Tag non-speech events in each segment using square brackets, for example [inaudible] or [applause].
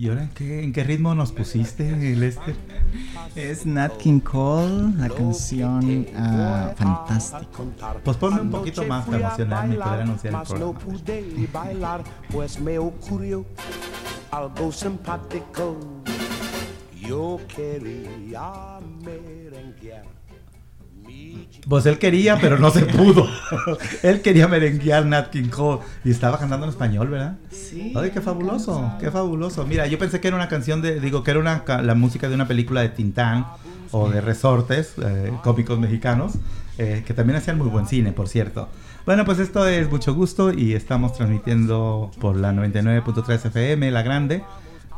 ¿Y ahora en qué, en qué ritmo nos pusiste, Lester? Es Nat King Cole, la canción uh, Fantástico. Pues ponme un poquito más para emocionarme y poder anunciar el programa. Pues me ocurrió algo simpático. Yo quería merenguear. Pues él quería, pero no se pudo. [laughs] él quería merenguear Nat King Cole y estaba cantando en español, ¿verdad? Sí. Ay, qué fabuloso, qué fabuloso. Mira, yo pensé que era una canción de, digo, que era una, la música de una película de Tintán o de resortes eh, cómicos mexicanos, eh, que también hacían muy buen cine, por cierto. Bueno, pues esto es mucho gusto y estamos transmitiendo por la 99.3 FM, La Grande.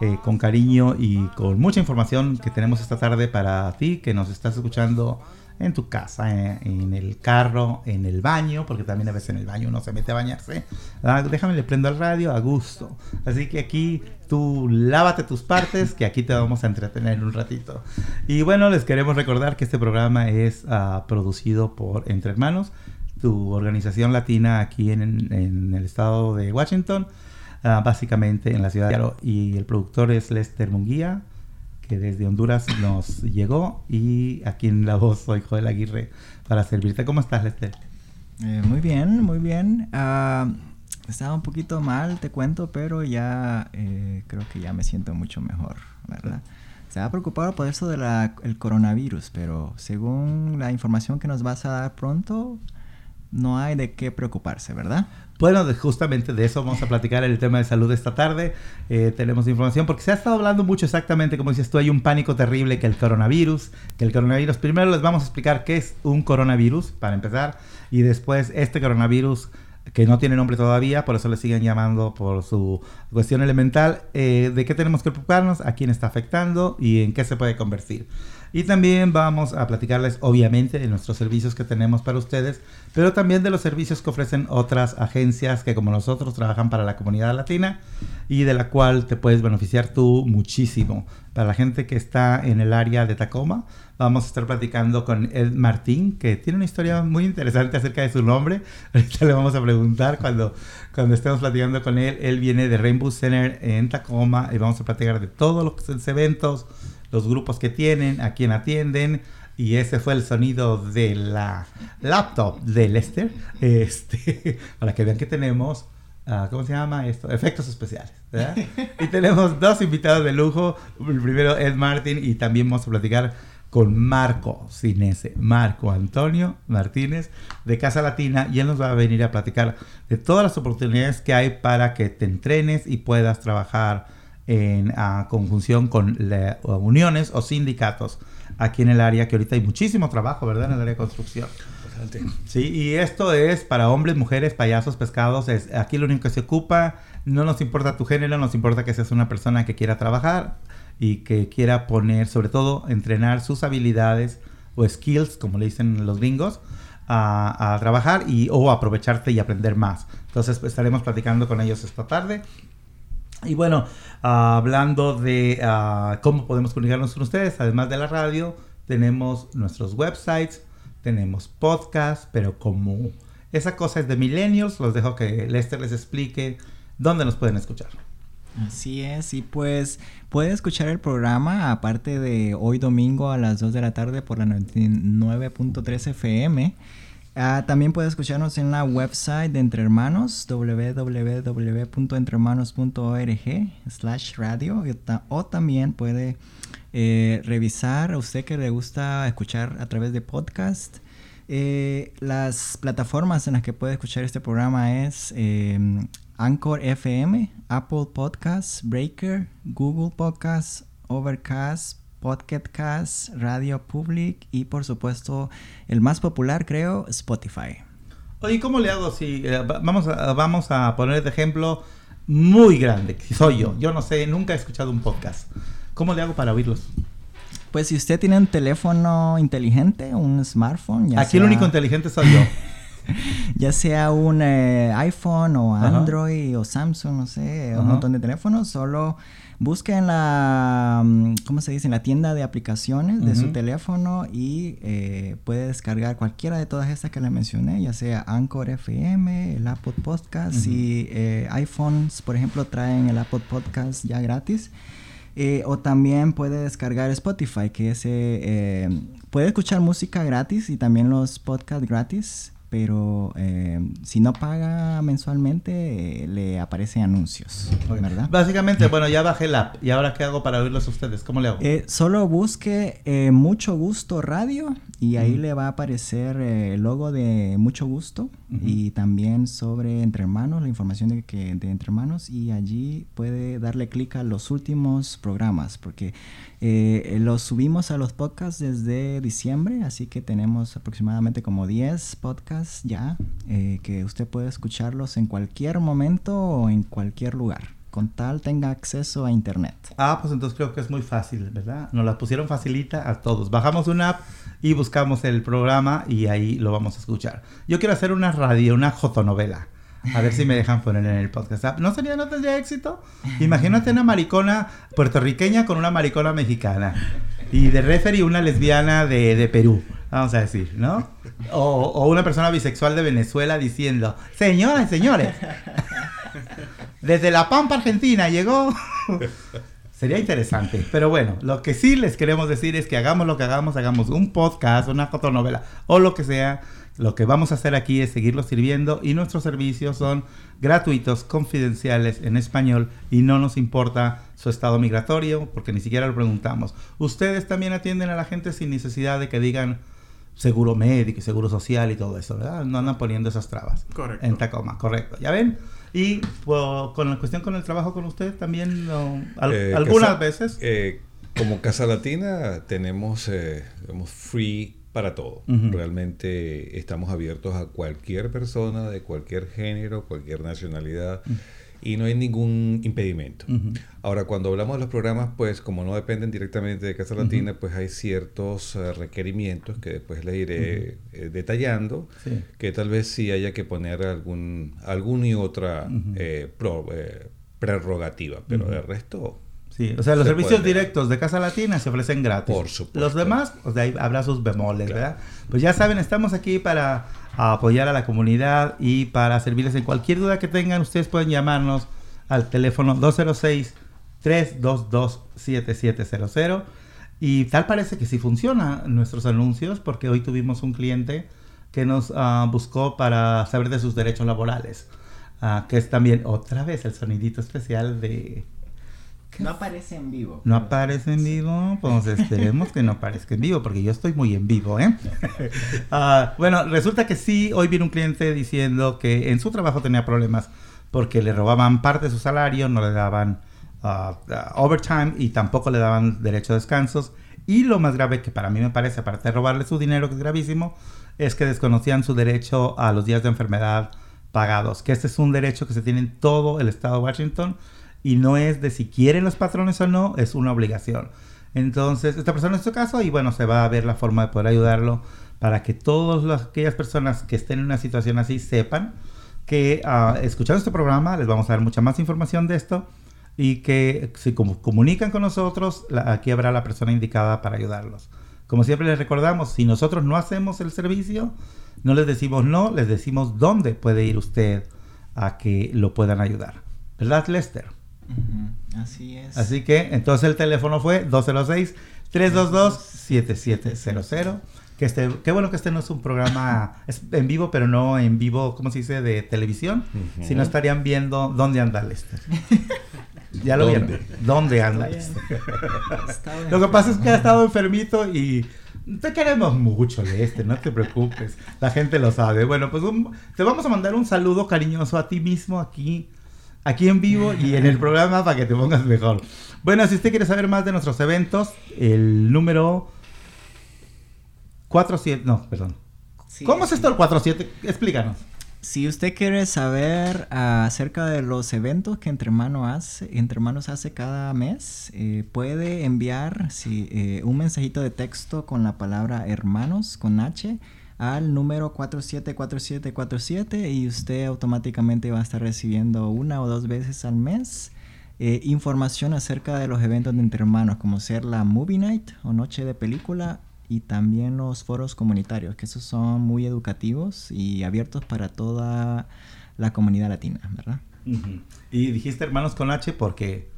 Eh, con cariño y con mucha información que tenemos esta tarde para ti que nos estás escuchando en tu casa, en, el carro, en el baño, porque también a veces en el baño uno se mete a bañarse. Ah, déjame le prendo al radio a gusto. Así que aquí tú lávate tus partes, que aquí te vamos a entretener un ratito. Y bueno, les queremos recordar que este programa es uh, producido por Entre Hermanos, tu organización latina aquí en, en el estado de Washington, uh, básicamente en la ciudad de Seattle. Y el productor es Lester Munguía que desde Honduras nos llegó y aquí en la voz soy Joel Aguirre para servirte. ¿Cómo estás, Lester? Eh, muy bien, muy bien. Uh, estaba un poquito mal, te cuento, pero ya eh, creo que ya me siento mucho mejor, ¿verdad? Estaba preocupado por eso del coronavirus, pero según la información que nos vas a dar pronto, no hay de qué preocuparse, ¿verdad? Bueno, justamente de eso vamos a platicar el tema de salud esta tarde. Eh, tenemos información porque se ha estado hablando mucho exactamente, como dices tú, hay un pánico terrible que el coronavirus, que el coronavirus, primero les vamos a explicar qué es un coronavirus, para empezar, y después este coronavirus que no tiene nombre todavía, por eso le siguen llamando por su cuestión elemental, eh, de qué tenemos que preocuparnos, a quién está afectando y en qué se puede convertir. Y también vamos a platicarles, obviamente, de nuestros servicios que tenemos para ustedes, pero también de los servicios que ofrecen otras agencias que como nosotros trabajan para la comunidad latina y de la cual te puedes beneficiar tú muchísimo. Para la gente que está en el área de Tacoma, vamos a estar platicando con Ed Martín, que tiene una historia muy interesante acerca de su nombre. [laughs] Ahorita le vamos a preguntar cuando, cuando estemos platicando con él. Él viene de Rainbow Center en Tacoma y vamos a platicar de todos los eventos, los grupos que tienen, a quién atienden. Y ese fue el sonido de la laptop de Lester. Este, [laughs] para que vean que tenemos, uh, ¿cómo se llama esto? Efectos especiales. ¿verdad? [laughs] y tenemos dos invitados de lujo. El primero Ed Martin y también vamos a platicar con Marco Cinese, Marco Antonio Martínez de Casa Latina y él nos va a venir a platicar de todas las oportunidades que hay para que te entrenes y puedas trabajar en uh, conjunción con uniones o sindicatos aquí en el área, que ahorita hay muchísimo trabajo, ¿verdad? En el área de construcción. Sí, y esto es para hombres, mujeres, payasos, pescados. Es, aquí lo único que se ocupa, no nos importa tu género, nos importa que seas una persona que quiera trabajar y que quiera poner, sobre todo, entrenar sus habilidades o skills, como le dicen los gringos, a, trabajar y o aprovecharte y aprender más. Entonces, pues, estaremos platicando con ellos esta tarde. Y bueno, hablando de uh, cómo podemos comunicarnos con ustedes, además de la radio, tenemos nuestros websites, tenemos podcasts, pero como esa cosa es de millennials, los dejo que Lester les explique dónde nos pueden escuchar. Así es, y pues puede escuchar el programa aparte de hoy domingo a las 2 de la tarde por la 99.3 FM. Uh, también puede escucharnos en la website de Entre Hermanos, www.entrehermanos.org slash radio, o también puede eh, revisar a usted que le gusta escuchar a través de podcast. Eh, las plataformas en las que puede escuchar este programa es eh, Anchor FM, Apple Podcasts, Breaker, Google Podcasts, Overcast, Podcast Radio Public y por supuesto el más popular creo, Spotify. Oye, ¿cómo le hago si eh, vamos, a, vamos a poner de ejemplo muy grande, que soy yo? Yo no sé, nunca he escuchado un podcast. ¿Cómo le hago para oírlos? Pues si usted tiene un teléfono inteligente, un smartphone, ya Aquí sea... el único inteligente soy yo. [laughs] [laughs] ya sea un eh, iPhone o Android o Samsung, no sé, un montón de teléfonos, solo busque en la, mm, ¿cómo se dice? En la tienda de aplicaciones de su teléfono y eh, puede descargar cualquiera de todas estas que le mencioné, ya sea Anchor FM, el Apple Podcast y eh, iPhones, por ejemplo, traen el Apple Podcast ya gratis. Eh, o también puede descargar Spotify, que eh, puede escuchar música gratis y también los podcasts gratis, pero eh, si no paga mensualmente eh, le aparecen anuncios, ¿verdad? Básicamente, bueno, ya bajé el app. ¿Y ahora qué hago para oírlos a ustedes? ¿Cómo le hago? Eh, solo busque eh, Mucho Gusto Radio y ahí le va a aparecer eh, el logo de Mucho Gusto Y también sobre Entre Hermanos, la información de, que, de Entre Hermanos y allí puede darle clic a los últimos programas porque eh, los subimos a los podcasts desde diciembre, así que tenemos aproximadamente como 10 podcasts ya eh, que usted puede escucharlos en cualquier momento o en cualquier lugar, con tal tenga acceso a internet. Ah, pues entonces creo que es muy fácil, ¿verdad? Nos la pusieron facilita a todos. Bajamos una app y buscamos el programa y ahí lo vamos a escuchar. Yo quiero hacer una radio, una jotonovela. A ver si me dejan poner en el podcast. ¿No sería, no tendría éxito? Imagínate una maricona puertorriqueña con una maricona mexicana. Y de referee una lesbiana de, de Perú, vamos a decir, ¿no? O, o una persona bisexual de Venezuela diciendo, señoras señores, desde La Pampa, Argentina, llegó. [laughs] Sería interesante. Pero bueno, lo que sí les queremos decir es que hagamos lo que hagamos, hagamos un podcast, una fotonovela o lo que sea. Lo que vamos a hacer aquí es seguirlo sirviendo y nuestros servicios son gratuitos, confidenciales en español y no nos importa su estado migratorio porque ni siquiera lo preguntamos. Ustedes también atienden a la gente sin necesidad de que digan seguro médico y seguro social y todo eso, ¿verdad? No andan poniendo esas trabas. Correcto. En Tacoma, correcto. ¿Ya ven? Y con la cuestión con el trabajo con usted también, no, al- Eh, algunas Casa- veces. eh, como Casa Latina tenemos, eh, digamos, free para todo. Realmente estamos abiertos a cualquier persona de cualquier género, cualquier nacionalidad y no hay ningún impedimento. Ujú. Ahora, cuando hablamos de los programas, pues como no dependen directamente de Casa Latina, pues hay ciertos eh, requerimientos que después les iré eh, detallando, Sí. que tal vez sí haya que poner algún, algún y otra eh, pro- eh, prerrogativa, pero Ujú. de resto... Sí, o sea, los Se servicios puede. directos de Casa Latina se ofrecen gratis. Por supuesto. Los demás, o sea, ahí habrá sus bemoles, Claro. ¿verdad? Pues ya saben, estamos aquí para apoyar a la comunidad y para servirles en cualquier duda que tengan. Ustedes pueden llamarnos al teléfono 206-322-7700. Y tal parece que sí funciona nuestros anuncios, porque hoy tuvimos un cliente que nos ah, buscó para saber de sus derechos laborales. Ah, que es también otra vez el sonidito especial de No aparece en vivo. no aparece en vivo, pues esperemos que no aparezca en vivo, porque yo estoy muy en vivo, ¿eh? [laughs] Ah, bueno, resulta que sí, hoy vino un cliente diciendo que en su trabajo tenía problemas porque le robaban parte de su salario, no le daban ah, overtime y tampoco le daban derecho a descansos. Y lo más grave que para mí me parece, aparte de robarle su dinero, que es gravísimo, es que desconocían su derecho a los días de enfermedad pagados, que este es un derecho que se tiene en todo el estado de Washington y no es de si quieren los patrones o no, es una obligación. Entonces, esta persona es su caso y bueno, se va a ver la forma de poder ayudarlo para que todas las- aquellas personas que estén en una situación así sepan que ah, escuchando este programa les vamos a dar mucha más información de esto y que si comunican con nosotros, la- aquí habrá la persona indicada para ayudarlos. Como siempre les recordamos, si nosotros no hacemos el servicio, no les decimos no, les decimos dónde puede ir usted a que lo puedan ayudar. ¿Verdad, Lester? Así es. Así que entonces el teléfono fue 206-322-7700. Que este, qué bueno que este no es un programa es en vivo, pero no en vivo, ¿cómo se dice? De televisión. Si no estarían viendo dónde anda Lester. [laughs] Ya lo ¿Dónde? vieron. ¿Dónde anda Lester? [laughs] Lo que pasa es que ha estado enfermito y te queremos mucho, Lester, no te preocupes. La gente lo sabe. Bueno, pues un- te vamos a mandar un saludo cariñoso a ti mismo aquí, aquí en vivo y en el [laughs] programa para que te pongas mejor. Bueno, si usted quiere saber más de nuestros eventos, el número 47, no, perdón. Sí, ¿Cómo es esto el 47? Explícanos. Si usted quiere saber acerca de los eventos que Entre, Hermano hace, Entre Hermanos hace cada mes, eh, puede enviar eh, un mensajito de texto con la palabra hermanos con H al número 474747 y usted automáticamente va a estar recibiendo una o dos veces al mes eh, información acerca de los eventos de entre hermanos, como ser la Movie Night o Noche de Película y también los foros comunitarios, que esos son muy educativos y abiertos para toda la comunidad latina, ¿verdad? Y dijiste hermanos con H porque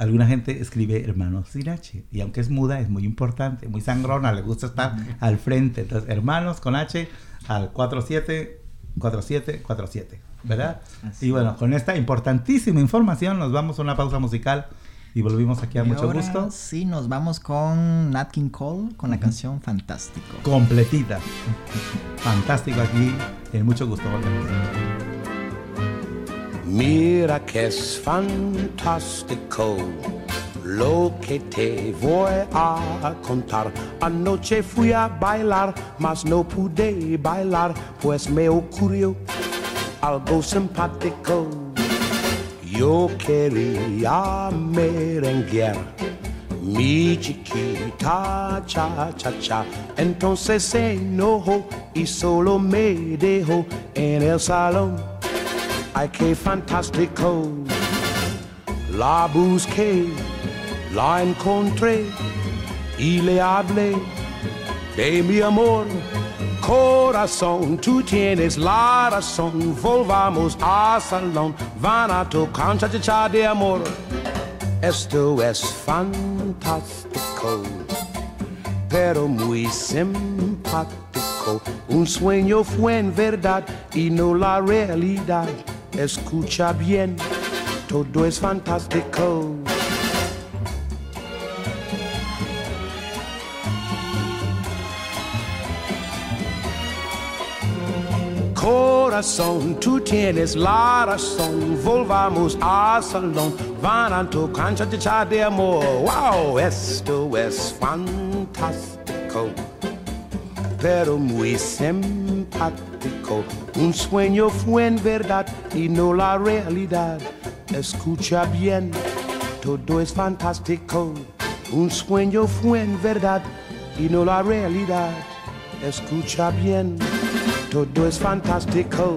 alguna gente escribe hermanos sin H. Y aunque es muda, es muy importante, muy sangrona, le gusta estar al frente. Entonces, hermanos con H al 474747, ¿verdad? y bueno, con esta importantísima información nos vamos a una pausa musical y volvimos aquí a mucho gusto. Sí, nos vamos con Nat King Cole con la canción Fantástico. Completita. Fantástico aquí, en mucho gusto. Mira que es fantástico lo que te voy a contar. Anoche fui a bailar, mas no pude bailar, pues me ocurrió algo simpático. Yo quería merenguear mi chiquita cha cha cha. Entonces se enojó y solo me dejó en el salón. Qué fantástico. La busqué, la encontré y le hablé de mi amor corazón, tú tienes la razón. Volvamos al salón, van a tocar cha cha de amor. Esto es fantástico, pero muy simpático. Un sueño fue en verdad y no la realidad. Escucha bien, todo es fantástico. corazón, tú tienes la razón. Volvamos al salón, van a tu cancha de amor. Wow, esto es fantástico, pero muy simpático. Un sueño fue en verdad y no la realidad. Escucha bien, todo es fantástico. Un sueño fue en verdad y no la realidad. Escucha bien todo es fantástico.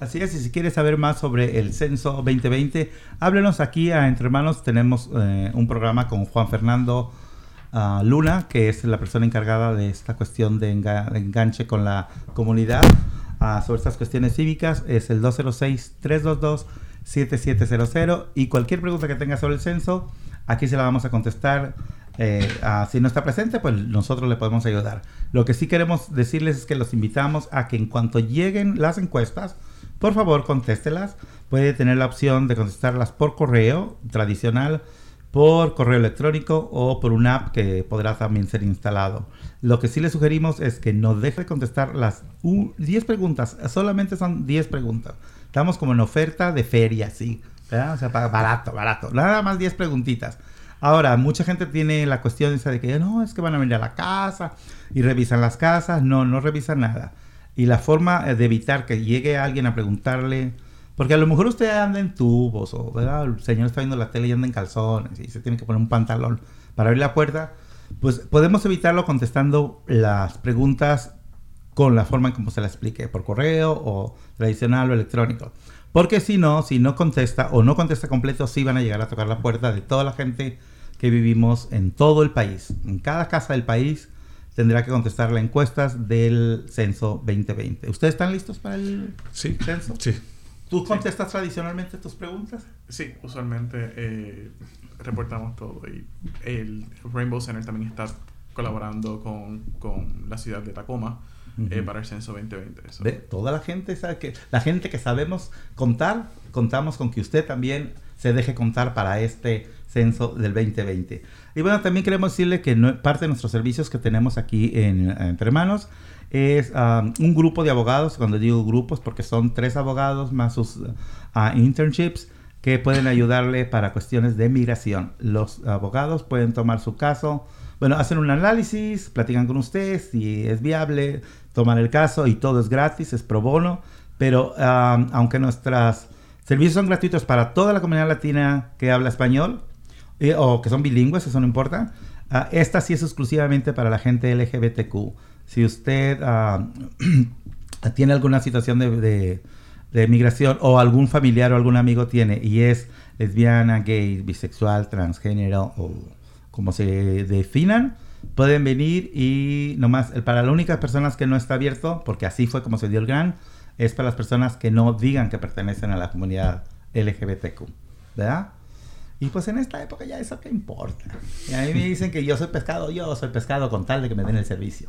Así es, si quieres saber más sobre el censo 2020, háblenos aquí a Entre Hermanos. Tenemos eh, un programa con Juan Fernando ah, Luna, que es la persona encargada de esta cuestión de, enganche con la comunidad ah, sobre estas cuestiones cívicas. Es el 206-322-7700 y cualquier pregunta que tenga sobre el censo, aquí se la vamos a contestar eh, si no está presente, pues nosotros le podemos ayudar. Lo que sí queremos decirles es que los invitamos a que en cuanto lleguen las encuestas, por favor contéstelas. Puede tener la opción de contestarlas por correo tradicional, por correo electrónico o por una app que podrá también ser instalado. Lo que sí le sugerimos es que no deje de contestar las 10 preguntas. Solamente son 10 preguntas. Estamos como en oferta de feria, sí. O sea, barato, barato. Nada más 10 preguntitas. Ahora, mucha gente tiene la cuestión esa de que no, es que van a venir a la casa y revisan las casas. No, no revisan nada. Y la forma de evitar que llegue alguien a preguntarle, porque a lo mejor usted anda en tubos o el señor está viendo la tele y anda en calzones y se tiene que poner un pantalón para abrir la puerta, pues podemos evitarlo contestando las preguntas con la forma en como se la explique, por correo o tradicional o electrónico. Porque si no, si no contesta o no contesta completo, sí van a llegar a tocar la puerta de toda la gente que vivimos en todo el país. En cada casa del país tendrá que contestar las encuestas del censo 2020. ¿Ustedes están listos para el censo? Sí. ¿Tú contestas tradicionalmente tus preguntas? Sí, usualmente eh, reportamos todo. Y el Rainbow Center también está colaborando con, con la ciudad de Tacoma eh, para el censo 2020. De toda la gente sabe que la gente que sabemos contar, contamos con que usted también se deje contar para este censo del 2020. Y bueno, también queremos decirle que parte de nuestros servicios que tenemos aquí en, Entre Hermanos es um, un grupo de abogados, cuando digo grupos, porque son tres abogados más sus uh, internships, que pueden ayudarle para cuestiones de migración. Los abogados pueden tomar su caso, bueno, hacen un análisis, platican con usted si es viable, toman el caso y todo es gratis, es pro bono, pero aunque nuestros servicios son gratuitos para toda la comunidad latina que habla español o que son bilingües, eso no importa, uh, esta sí es exclusivamente para la gente LGBTQ. Si usted [clears throat] tiene alguna situación de de migración o algún familiar o algún amigo tiene y es lesbiana, gay, bisexual, transgénero o como se definan, pueden venir y nomás, para las únicas personas que no está abierto, porque así fue como se dio el gran, es para las personas que no digan que pertenecen a la comunidad LGBTQ, ¿verdad? Y pues en esta época ya eso qué importa. Y a mí me dicen que yo soy pescado, yo soy pescado con tal de que me den el servicio.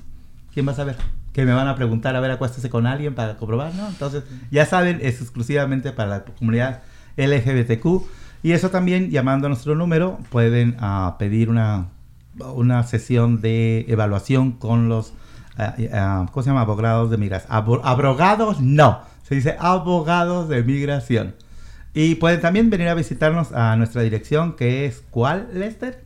¿quién va a saber? Que me van a preguntar, a ver, acuéstese con alguien para comprobar, ¿no? Entonces, ya saben, es exclusivamente para la comunidad LGBTQ. Y eso también, llamando a nuestro número, pueden uh, pedir una, una sesión de evaluación con los, uh, ¿cómo se llama? Abogados de migración. abrogados, no. Se dice abogados de migración. Y pueden también venir a visitarnos a nuestra dirección, que es, ¿cuál, Lester?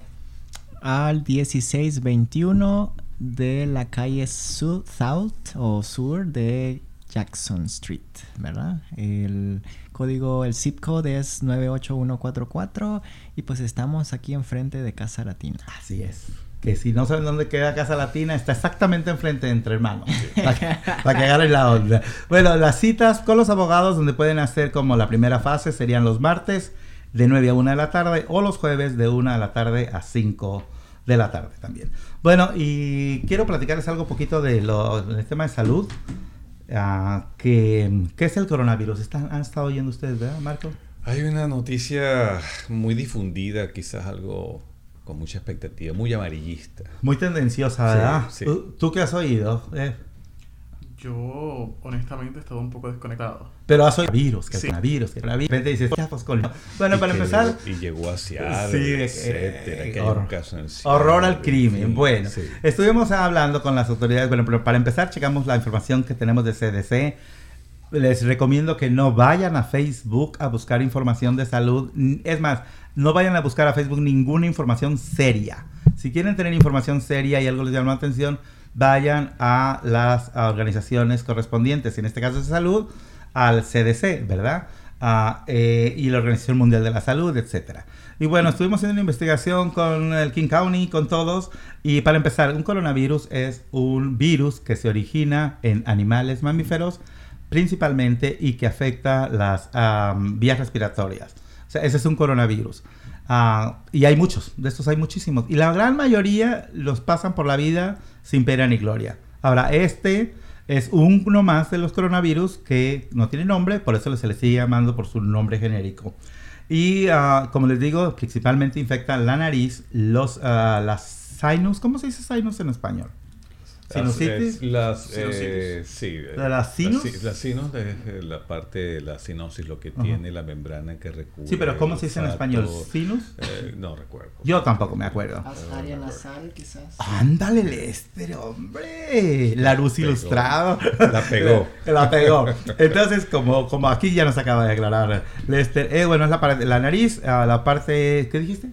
Al 1621 de la calle South o Sur de Jackson Street, ¿verdad? El código, el zip code es 98144 y pues estamos aquí enfrente de Casa Latina. Así es. Que si no saben dónde queda Casa Latina, está exactamente enfrente de Entre Hermanos. [laughs] para, que, para que agarren la onda. Bueno, las citas con los abogados donde pueden hacer como la primera fase serían los martes de 9 a 1 de la tarde o los jueves de 1 de la tarde a 5 de la tarde también. Bueno, y quiero platicarles algo poquito de lo, del tema de salud. Uh, que, ¿Qué es el coronavirus? ¿Están, ¿Han estado oyendo ustedes, verdad, Marco? Hay una noticia muy difundida, quizás algo con mucha expectativa, muy amarillista. Muy tendenciosa, ¿verdad? ¿Tú, qué has oído? Eh. Yo, honestamente, he estado un poco desconectado. Pero has oído virus, que sí. virus, que la virus. De repente dices, pues con... Bueno, para empezar... Y llegó hacia sí, etcétera, eh, horror, horror al crimen. bueno, sí. estuvimos hablando con las autoridades. Bueno, pero para empezar, checamos la información que tenemos de CDC. Les recomiendo que no vayan a Facebook a buscar información de salud. Es más, no vayan a buscar a Facebook ninguna información seria. Si quieren tener información seria y algo les llama la atención, vayan a las organizaciones correspondientes, en este caso de salud, al CDC, ¿verdad? Uh, y la Organización Mundial de la Salud, etcétera. Y bueno, estuvimos haciendo una investigación con el King County, con todos. Y para empezar, un coronavirus es un virus que se origina en animales mamíferos principalmente y que afecta las um, vías respiratorias. O sea, ese es un coronavirus. Uh, y hay muchos, de estos hay muchísimos. Y la gran mayoría los pasan por la vida sin pena ni gloria. Ahora, este es uno más de los coronavirus que no tiene nombre, por eso se le sigue llamando por su nombre genérico. Y uh, como les digo, principalmente infecta la nariz, los, uh, las sinus, ¿cómo se dice sinus en español? Sinusitis. Las, eh, sí, las sinus. Las, sinus es la parte de la sinosis, lo que tiene la membrana que recubre. Sí, pero ¿cómo se dice en español? ¿Sinus? Eh, no recuerdo. Yo tampoco me acuerdo. Área nasal, quizás. Ándale, Lester, hombre. La luz ilustrado. La pegó. [laughs] la pegó. Entonces, como, como aquí ya nos acaba de aclarar Lester, eh, bueno, es la, parte, la nariz, ah, la parte, ¿qué dijiste?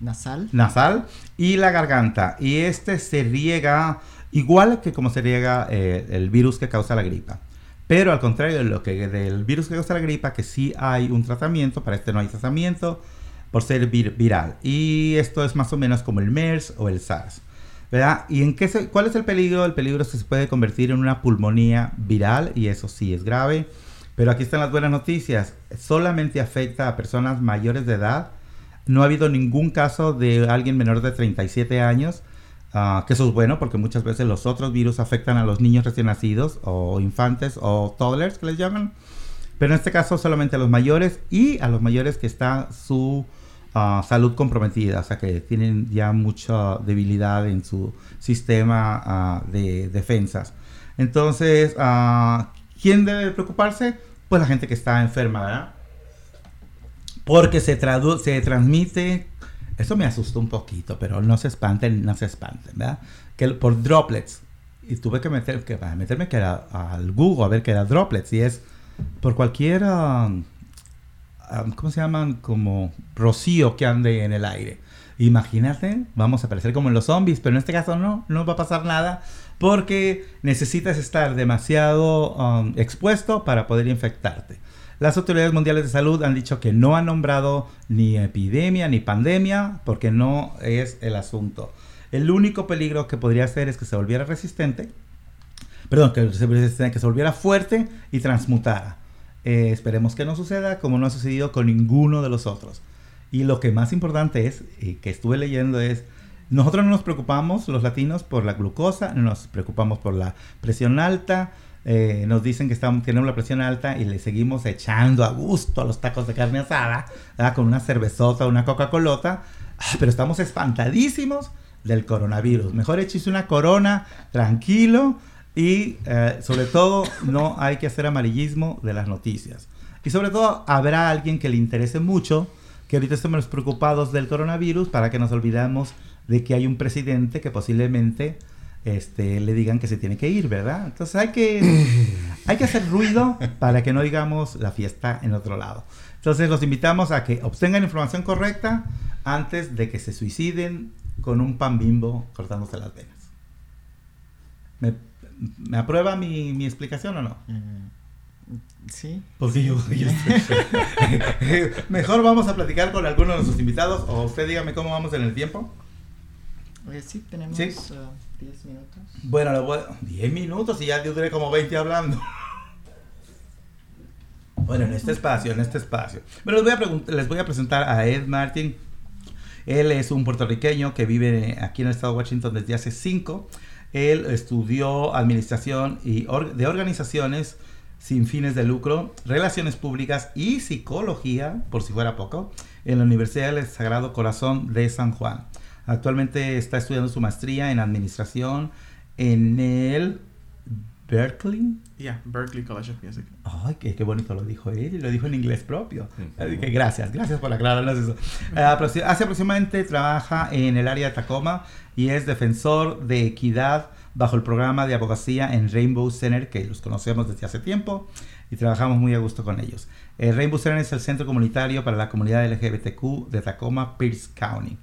Nasal. Nasal y la garganta. Y este se riega Igual que como se riega eh, el virus que causa la gripa. Pero al contrario de lo que del virus que causa la gripa, que sí hay un tratamiento, para este no hay tratamiento, por ser viral. Y esto es más o menos como el MERS o el SARS. ¿Verdad? ¿Y en qué cuál es el peligro? El peligro es que se puede convertir en una pulmonía viral y eso sí es grave. Pero aquí están las buenas noticias. Solamente afecta a personas mayores de edad. No ha habido ningún caso de alguien menor de 37 años Uh, que eso es bueno porque muchas veces los otros virus afectan a los niños recién nacidos o infantes o toddlers que les llaman. Pero en este caso solamente a los mayores y a los mayores que está su uh, salud comprometida, o sea que tienen ya mucha debilidad en su sistema uh, de defensas. Entonces, ¿quién debe preocuparse? Pues la gente que está enferma, ¿verdad? Porque se, se transmite eso me asustó un poquito, pero no se espanten, no se espanten, ¿verdad? Que por droplets. Y tuve que, meter, que meterme que al Google a ver qué era droplets. Y es por cualquier um, ah, ¿cómo se llaman? Como rocío que ande en el aire. Imagínate, vamos a aparecer como en los zombies, pero en este caso no, no va a pasar nada porque necesitas estar demasiado um, expuesto para poder infectarte. Las autoridades mundiales de salud han dicho que no han nombrado ni epidemia ni pandemia porque no es el asunto. El único peligro que podría ser es que se volviera resistente, perdón, que se, que se volviera fuerte y transmutara. Eh, esperemos que no suceda como no ha sucedido con ninguno de los otros. Y lo que más importante es, y que estuve leyendo es, nosotros no nos preocupamos, los latinos, por la glucosa, no nos preocupamos por la presión alta, eh, nos dicen que estamos, tenemos la presión alta y le seguimos echando a gusto a los tacos de carne asada, con una cervezota, una Coca-Colota, ah, pero estamos espantadísimos del coronavirus. Mejor échese una corona tranquilo y eh, sobre todo no hay que hacer amarillismo de las noticias. Y sobre todo habrá alguien que le interese mucho que ahorita estemos preocupados del coronavirus para que nos olvidemos de que hay un presidente que posiblemente este, le digan que se tiene que ir, ¿verdad? Entonces hay que, hay que hacer ruido para que no digamos la fiesta en otro lado. Entonces los invitamos a que obtengan información correcta antes de que se suiciden con un pan bimbo cortándose las venas. ¿Me, aprueba mi, explicación o no? Mm. Sí. Porque yo, [laughs] Mejor vamos a platicar con alguno de nuestros invitados o usted dígame cómo vamos en el tiempo. Eh, sí, tenemos 10 uh, minutos. Bueno, lo voy... 10 minutos y ya yo duré como 20 hablando. bueno, en este espacio, en este espacio. Pero les voy a, les voy a presentar a Ed Martin. Él es un puertorriqueño que vive aquí en el estado de Washington desde hace 5. Él estudió administración y de organizaciones sin fines de lucro, relaciones públicas y psicología, por si fuera poco, en la Universidad del Sagrado Corazón de San Juan. Actualmente está estudiando su maestría en administración en el Berkeley. Yeah, Berkeley College of Music. Ay, qué, bonito lo dijo él y lo dijo en inglés propio. gracias, gracias por aclararnos eso. Eh, hace aproximadamente trabaja en el área de Tacoma y es defensor de equidad bajo el programa de abogacía en Rainbow Center, que los conocemos desde hace tiempo y trabajamos muy a gusto con ellos. El Rainbow Center es el centro comunitario para la comunidad LGBTQ de Tacoma, Pierce County.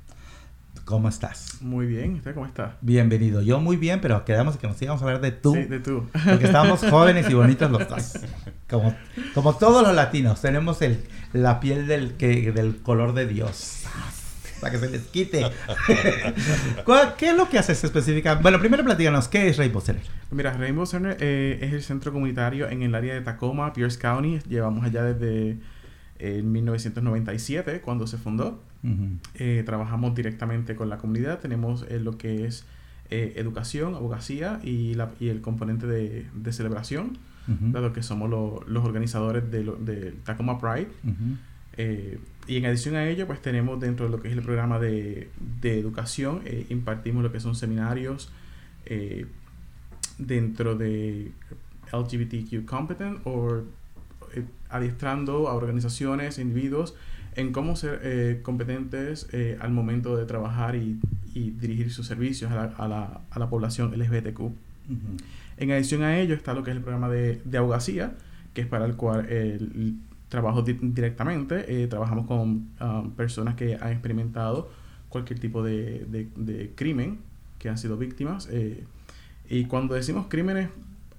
¿Cómo estás? Muy bien, ¿usted cómo está? Bienvenido. Yo muy bien, pero quedamos que nos íbamos a hablar de tú. Sí, de tú. Porque estamos [laughs] jóvenes y bonitos los dos. Como, como todos los latinos, tenemos el, la piel del, que, del color de Dios para que se les quite. [laughs] ¿Qué es lo que haces específicamente? Bueno, primero platícanos, ¿qué es Rainbow Center? Mira, Rainbow Center eh, es el centro comunitario en el área de Tacoma, Pierce County. Llevamos allá desde eh, 1997, cuando se fundó. Eh, trabajamos directamente con la comunidad. Tenemos eh, lo que es educación, abogacía y, la, y el componente de, de celebración, dado que somos los organizadores de, de Tacoma Pride. Eh, y en adición a ello, pues tenemos dentro de lo que es el programa de, de educación, eh, impartimos lo que son seminarios eh, dentro de LGBTQ Competent o adiestrando a organizaciones, individuos en cómo ser competentes al momento de trabajar y, y dirigir sus servicios a la, a la, a la población LGBTQ. En adición a ello está lo que es el programa de, de abogacía, que es para el cual el, trabajo directamente. Eh, trabajamos con um, personas que han experimentado cualquier tipo de, de, crimen, que han sido víctimas. Eh, y cuando decimos crímenes,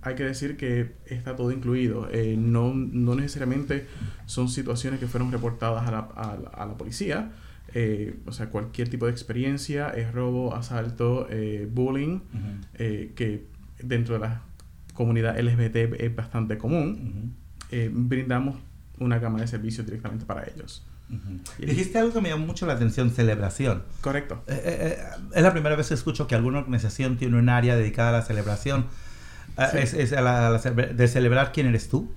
hay que decir que está todo incluido. Eh, no, no, necesariamente son situaciones que fueron reportadas a la, a, la policía. o sea, cualquier tipo de experiencia, es robo, asalto, bullying, que dentro de la comunidad LGBT es bastante común. brindamos una gama de servicios directamente para ellos. Dijiste algo que me llamó mucho la atención, celebración. Correcto. Eh, eh, eh, es la primera vez que escucho que alguna organización tiene un área dedicada a la celebración. ¿Es, de celebrar quién eres tú?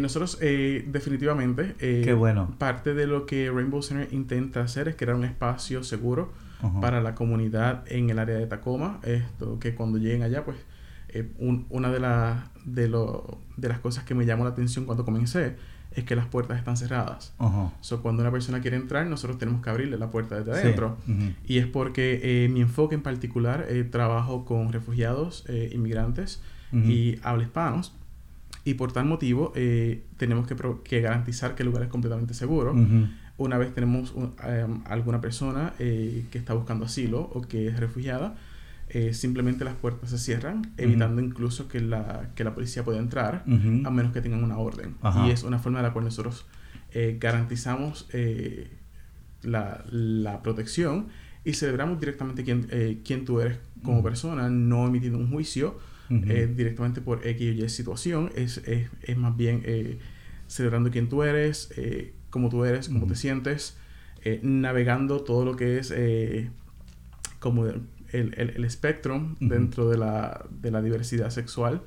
nosotros definitivamente, Qué bueno. parte de lo que Rainbow Center intenta hacer es crear un espacio seguro para la comunidad en el área de Tacoma. Esto que cuando lleguen allá, pues una de, las de, lo, de las cosas que me llamó la atención cuando comencé es que las puertas están cerradas. So, cuando una persona quiere entrar, nosotros tenemos que abrirle la puerta desde adentro. Y es porque eh, mi enfoque en particular, eh, trabajo con refugiados, inmigrantes y habla hispanos. Y por tal motivo, eh, tenemos que, garantizar que el lugar es completamente seguro. Una vez tenemos un- em, alguna persona eh, que está buscando asilo o que es refugiada, eh, simplemente las puertas se cierran, evitando incluso que la, que la policía pueda entrar, a menos que tengan una orden. Ajá. Y es una forma de la cual nosotros eh, garantizamos eh, la, la protección y celebramos directamente quién, quién tú eres como persona, no emitiendo un juicio Eh, directamente por X o Y situación. Es, es, es más bien eh, celebrando quién tú eres, eh, cómo tú eres, cómo te sientes, eh, navegando todo lo que es eh, como el, el, el espectro dentro de la, de la diversidad sexual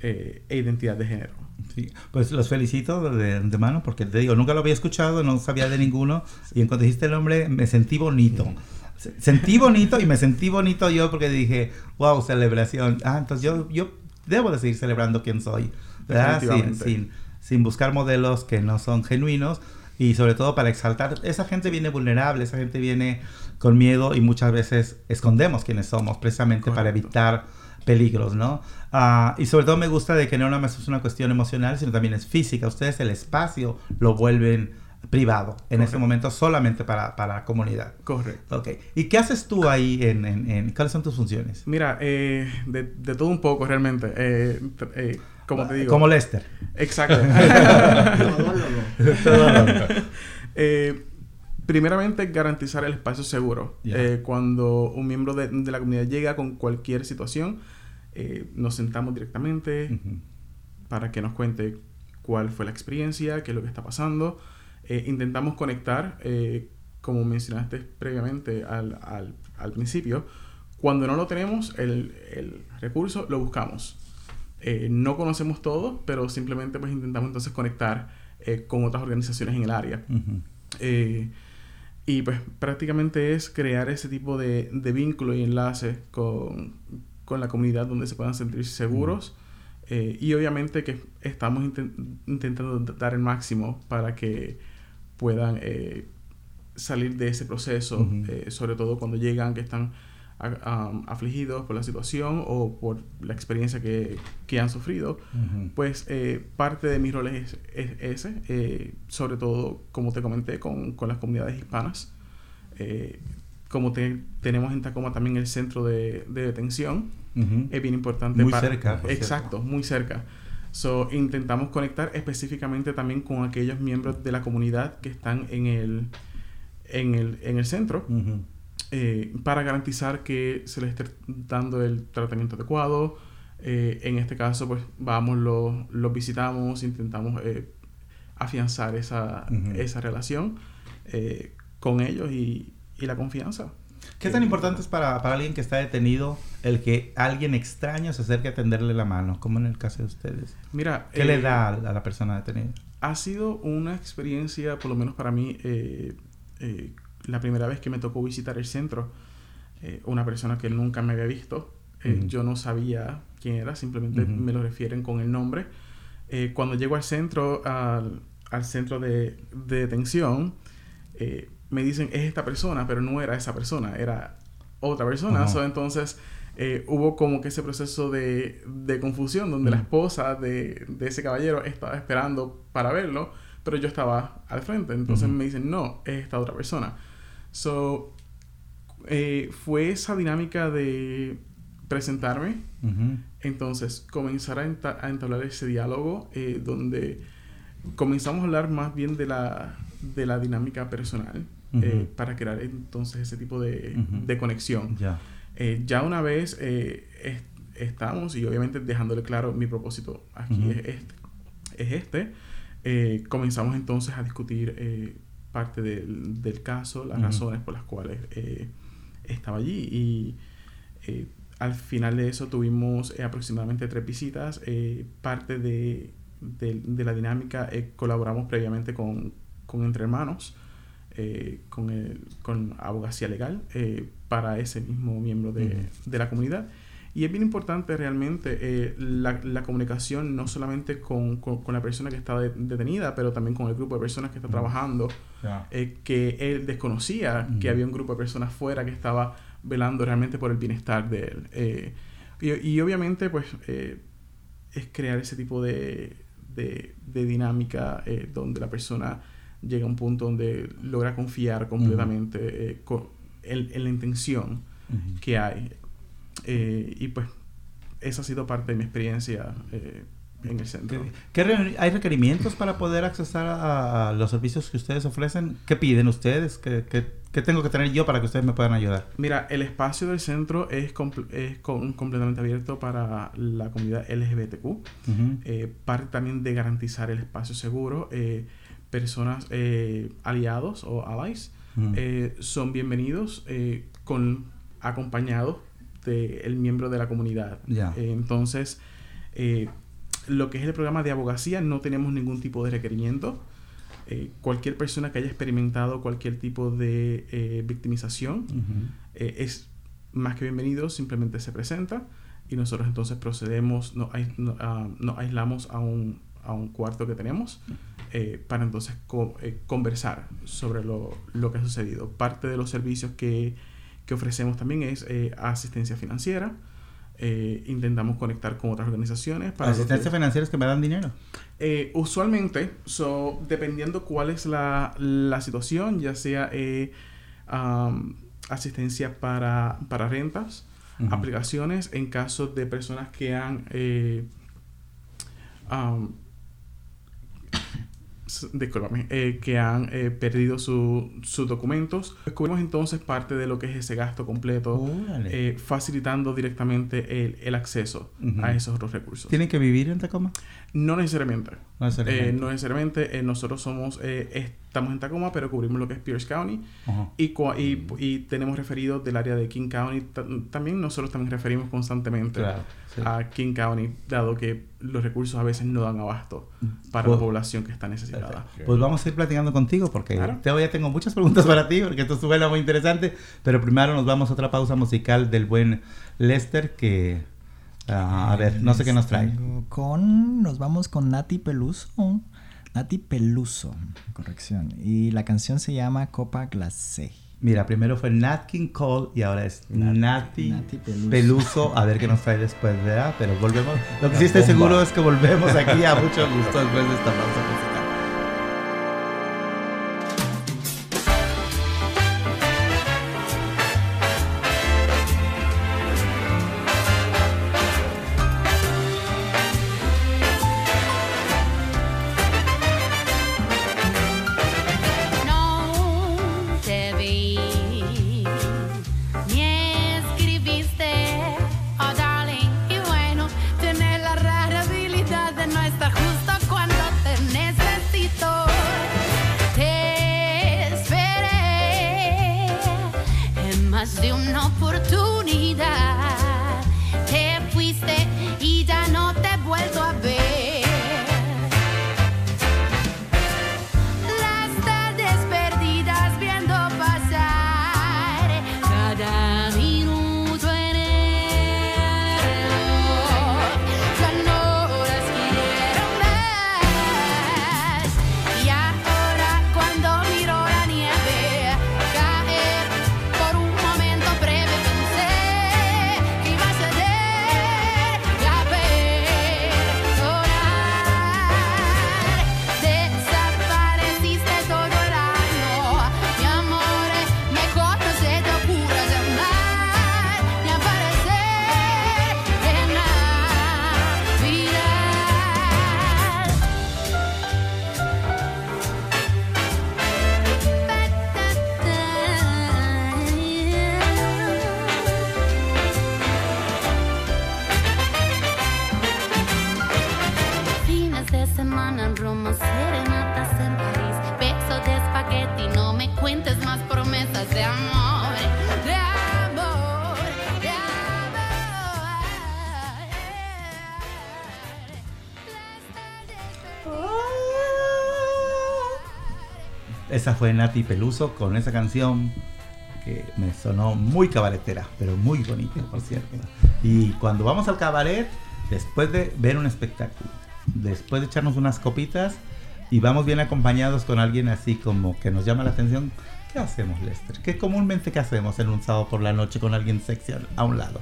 e identidad de género. Sí, pues los felicito de antemano porque te digo, nunca lo había escuchado, no sabía de ninguno. [laughs] Y en cuanto dijiste el nombre me sentí bonito. Se- Sentí bonito y me sentí bonito yo porque dije, wow, celebración. Ah, entonces yo, yo debo de seguir celebrando quién soy, ¿verdad? Sin, sin, sin buscar modelos que no son genuinos y sobre todo para exaltar. Esa gente viene vulnerable, esa gente viene con miedo y muchas veces escondemos quiénes somos precisamente para Correcto. evitar peligros, ¿no? Ah, y sobre todo me gusta de que no nada más es una cuestión emocional, sino también es física. Ustedes el espacio lo vuelven privado en ese momento solamente para, para la comunidad. Correcto. Ok. ¿Y qué haces tú ahí en, en- en- cuáles son tus funciones? Mira, eh, de, de todo un poco realmente. Eh, eh, como te digo. Como Lester. Exacto. [laughs] [laughs] Eh, primeramente, garantizar el espacio seguro. Cuando un miembro de, de la comunidad llega con cualquier situación, nos sentamos directamente para que nos cuente cuál fue la experiencia, qué es lo que está pasando. Eh, intentamos conectar, eh, como mencionaste previamente al, al- al principio, cuando no lo tenemos, el, el recurso lo buscamos. Eh, no conocemos todo, pero simplemente pues intentamos entonces conectar eh, con otras organizaciones en el área. Ujú. Eh, y pues prácticamente es crear ese tipo de, de vínculo y enlace con, con la comunidad donde se puedan sentir seguros. Eh, y obviamente que estamos inten- intentando dar el máximo para que puedan eh, salir de ese proceso, eh, sobre todo cuando llegan que están a- afligidos por la situación o por la experiencia que, que han sufrido. Pues eh, parte de mis roles es, es ese, eh, sobre todo, como te comenté, con, con las comunidades hispanas. Eh, como te- tenemos en Tacoma también el centro de, de detención, es bien importante. Muy cerca, Exacto, muy cerca. So, intentamos conectar específicamente también con aquellos miembros de la comunidad que están en el, en el, en el centro eh, para garantizar que se les esté dando el tratamiento adecuado. Eh, en este caso, pues vamos, los los visitamos, intentamos eh, afianzar esa, esa relación eh, con ellos y, y la confianza. ¿Qué tan importante es para, para alguien que está detenido el que alguien extraño se acerque a tenderle la mano, como en el caso de ustedes? Mira, ¿Qué eh, le da a, la persona detenida? Ha sido una experiencia, por lo menos para mí, eh, eh, la primera vez que me tocó visitar el centro, eh, una persona que nunca me había visto. Eh. Yo no sabía quién era, simplemente me lo refieren con el nombre. Eh, cuando llego al centro, al, al centro de, de detención, eh, me dicen, es esta persona, pero no era esa persona, era otra persona. So, entonces, eh, hubo como que ese proceso de, de confusión donde la Ujú. esposa de, de ese caballero estaba esperando para verlo, pero yo estaba al frente. Entonces me dicen, no, es esta otra persona. So, eh, fue esa dinámica de presentarme, entonces comenzar a, enta- a entablar ese diálogo eh, donde comenzamos a hablar más bien de la, de la dinámica personal eh, para crear entonces ese tipo de, de conexión. Ya. Eh, ya una vez eh, es- estamos y obviamente dejándole claro mi propósito aquí es este, es este eh, comenzamos entonces a discutir parte del, del caso, las razones por las cuales estaba allí y al final de eso tuvimos aproximadamente tres visitas. parte de, de- de la dinámica eh, colaboramos previamente con, con Entre Hermanos, eh, con, el, con abogacía legal eh, para ese mismo miembro de, Ujú. de la comunidad. Y es bien importante realmente eh, la, la comunicación no solamente con, con- con la persona que está de- detenida, pero también con el grupo de personas que está trabajando Ya. eh, que él desconocía que Ujú. había un grupo de personas fuera que estaba velando realmente por el bienestar de él. Eh, y, y obviamente, pues, eh, es crear ese tipo de, de, de dinámica eh, donde la persona llega a un punto donde logra confiar completamente eh, co- en, en la intención Ujú. que hay. Eh, y pues esa ha sido parte de mi experiencia eh, en el centro. ¿Qué- qué ¿Hay requerimientos para poder accesar a, a los servicios que ustedes ofrecen? ¿Qué piden ustedes? ¿Qué, qué- tengo que tener yo para que ustedes me puedan ayudar? Mira, el espacio del centro es, comple- es con- completamente abierto para la comunidad LGBTQ. Ujú. Eh, parte también de garantizar el espacio seguro. Personas eh, aliados o allies Ujú. eh, son bienvenidos eh, con acompañados del miembro de la comunidad. Ya. Eh, entonces, eh, lo que es el programa de abogacía no tenemos ningún tipo de requerimiento. Eh, cualquier persona que haya experimentado cualquier tipo de eh, victimización Ujú. eh, es más que bienvenido, simplemente se presenta y nosotros entonces procedemos, nos, no- ah, nos aislamos a un, a un cuarto que tenemos eh, para entonces co- eh, conversar sobre lo, lo que ha sucedido. Parte de los servicios que, que ofrecemos también es eh, asistencia financiera. Intentamos conectar con otras organizaciones para que- Asistencia financiera es que me dan dinero. usualmente, so, dependiendo cuál es la, la situación, ya sea asistencia para, para rentas, aplicaciones en caso de personas que han eh, discúlpame, eh, que han eh, perdido su- sus documentos. Cubrimos entonces parte de lo que es ese gasto completo, eh, facilitando directamente el, el acceso a esos otros recursos. ¿Tienen que vivir en Tacoma? No necesariamente. No necesariamente. Eh, no necesariamente. nosotros somos, estamos en Tacoma, pero cubrimos lo que es Pierce County. Ajá. Y, cua- y, y tenemos referidos del área de King County. Ta- También nosotros también referimos constantemente Claro, sí. a King County, dado que los recursos a veces no dan abasto para la Pues- población que está necesitada. Perfecto. Pues vamos a ir platicando contigo porque Claro. todavía tengo muchas preguntas para ti porque esto suena muy interesante. Pero primero nos vamos a otra pausa musical del buen Lester que... ah, a ver, no sé qué nos trae. Con, nos vamos con Nati Peluso. Nati Peluso, corrección. Y la canción se llama Copa Glacé. Mira, primero fue Nat King Cole y ahora es Nati, Nati Peluso. Peluso. A ver qué nos trae después, ¿verdad? Pero volvemos. Lo que La sí estoy bomba. seguro es que volvemos aquí a mucho gusto después de esta pausa Esa fue Nati Peluso con esa canción que me sonó muy cabaretera, pero muy bonita, por cierto. Y cuando vamos al cabaret, después de ver un espectáculo, después de echarnos unas copitas y vamos bien acompañados con alguien así como que nos llama la atención, ¿qué hacemos, Lester? ¿Qué comúnmente qué hacemos en un sábado por la noche con alguien sexy a un lado?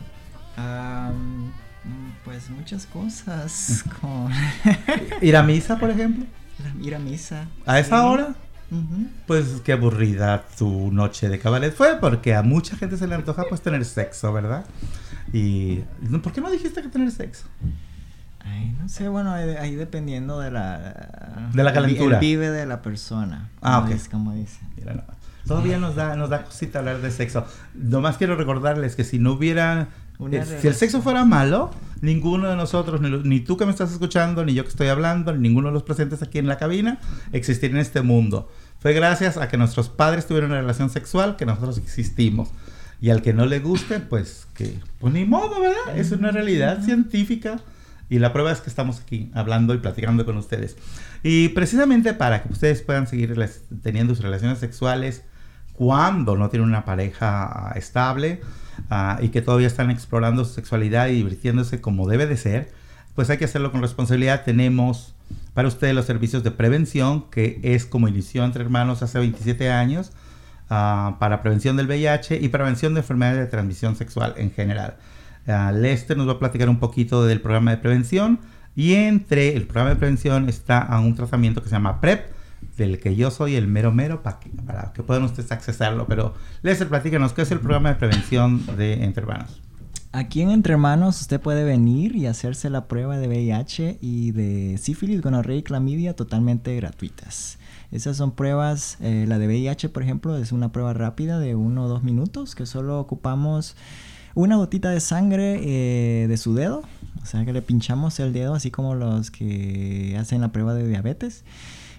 Pues muchas cosas, como ¿Ir a misa, por ejemplo? [laughs] ir a misa. ¿A esa Sí. Pues qué aburrida tu noche de cabaret fue, porque a mucha gente se le antoja pues tener sexo, ¿verdad? Y ¿por qué no dijiste que tener sexo? Ay, no sé, bueno, ahí, ahí dependiendo de la... De la calentura. El vive de la persona. Ah, ok. dice- Como dice. Mira, no. Todavía nos da, nos da cosita hablar de sexo. Nomás quiero recordarles que si no hubiera... Eh, si el sexo fuera malo, ninguno de nosotros, ni, ni tú que me estás escuchando, ni yo que estoy hablando, ni ninguno de los presentes aquí en la cabina, existiría en este mundo. Fue gracias a que nuestros padres tuvieron una relación sexual que nosotros existimos. Y al que no le guste, pues que, pues ni modo, ¿verdad? Es una realidad científica. Y la prueba es que estamos aquí hablando y platicando con ustedes. Y precisamente para que ustedes puedan seguir teniendo sus relaciones sexuales cuando no tienen una pareja estable ah, y que todavía están explorando su sexualidad y divirtiéndose como debe de ser, pues hay que hacerlo con responsabilidad. Tenemos para ustedes los servicios de prevención, que es como inició entre hermanos hace 27 años, ah, para prevención del VIH y prevención de enfermedades de transmisión sexual en general. Ah, Lester nos va a platicar un poquito del programa de prevención y entre el programa de prevención está un tratamiento que se llama PrEP, del que yo soy el mero mero para que puedan ustedes accesarlo. Pero Lester, platícanos, ¿qué es el programa de prevención de Entre Hermanos? Aquí en Entre Hermanos usted puede venir y hacerse la prueba de VIH y de sífilis, gonorrea y clamidia totalmente gratuitas. Esas son pruebas, eh, la de VIH por ejemplo es una prueba rápida de uno o dos minutos que solo ocupamos una gotita de sangre eh, de su dedo, o sea que le pinchamos el dedo así como los que hacen la prueba de diabetes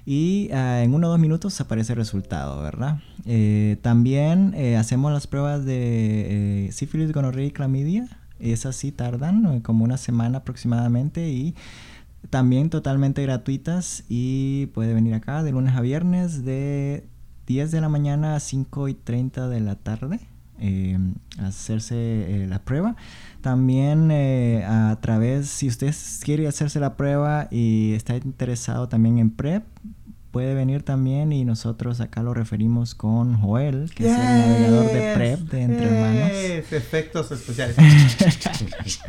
y ah, en uno o dos minutos aparece el resultado, ¿verdad? Eh, también eh, hacemos las pruebas de eh, sífilis, gonorrea y clamidia. Esas sí tardan eh, como una semana aproximadamente y también totalmente gratuitas y puede venir acá de lunes a viernes de 10 de la mañana a 5 y 30 de la tarde eh, a hacerse eh, la prueba. También eh, a través, si usted quiere hacerse la prueba y está interesado también en PrEP, puede venir también y nosotros acá lo referimos con Joel, que es el navegador de PrEP de Entre Hermanos. Yes, Efectos especiales. [laughs]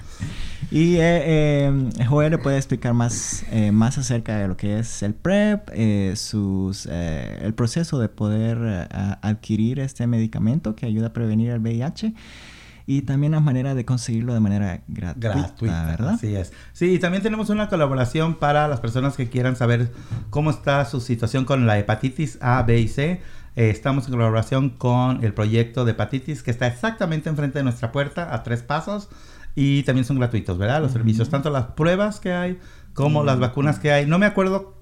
Y eh, eh, Joel le puede explicar más, eh, más acerca de lo que es el PrEP, eh, sus, eh, el proceso de poder eh, adquirir este medicamento que ayuda a prevenir el VIH y también las maneras de conseguirlo de manera gratuita, gratuita, ¿verdad? Así es. Sí, y también tenemos una colaboración para las personas que quieran saber cómo está su situación con la hepatitis A, B y C. Eh, estamos en colaboración con el proyecto de hepatitis que está exactamente enfrente de nuestra puerta, a tres pasos, y también son gratuitos, ¿verdad? Los servicios, tanto las pruebas que hay como las vacunas que hay. No me acuerdo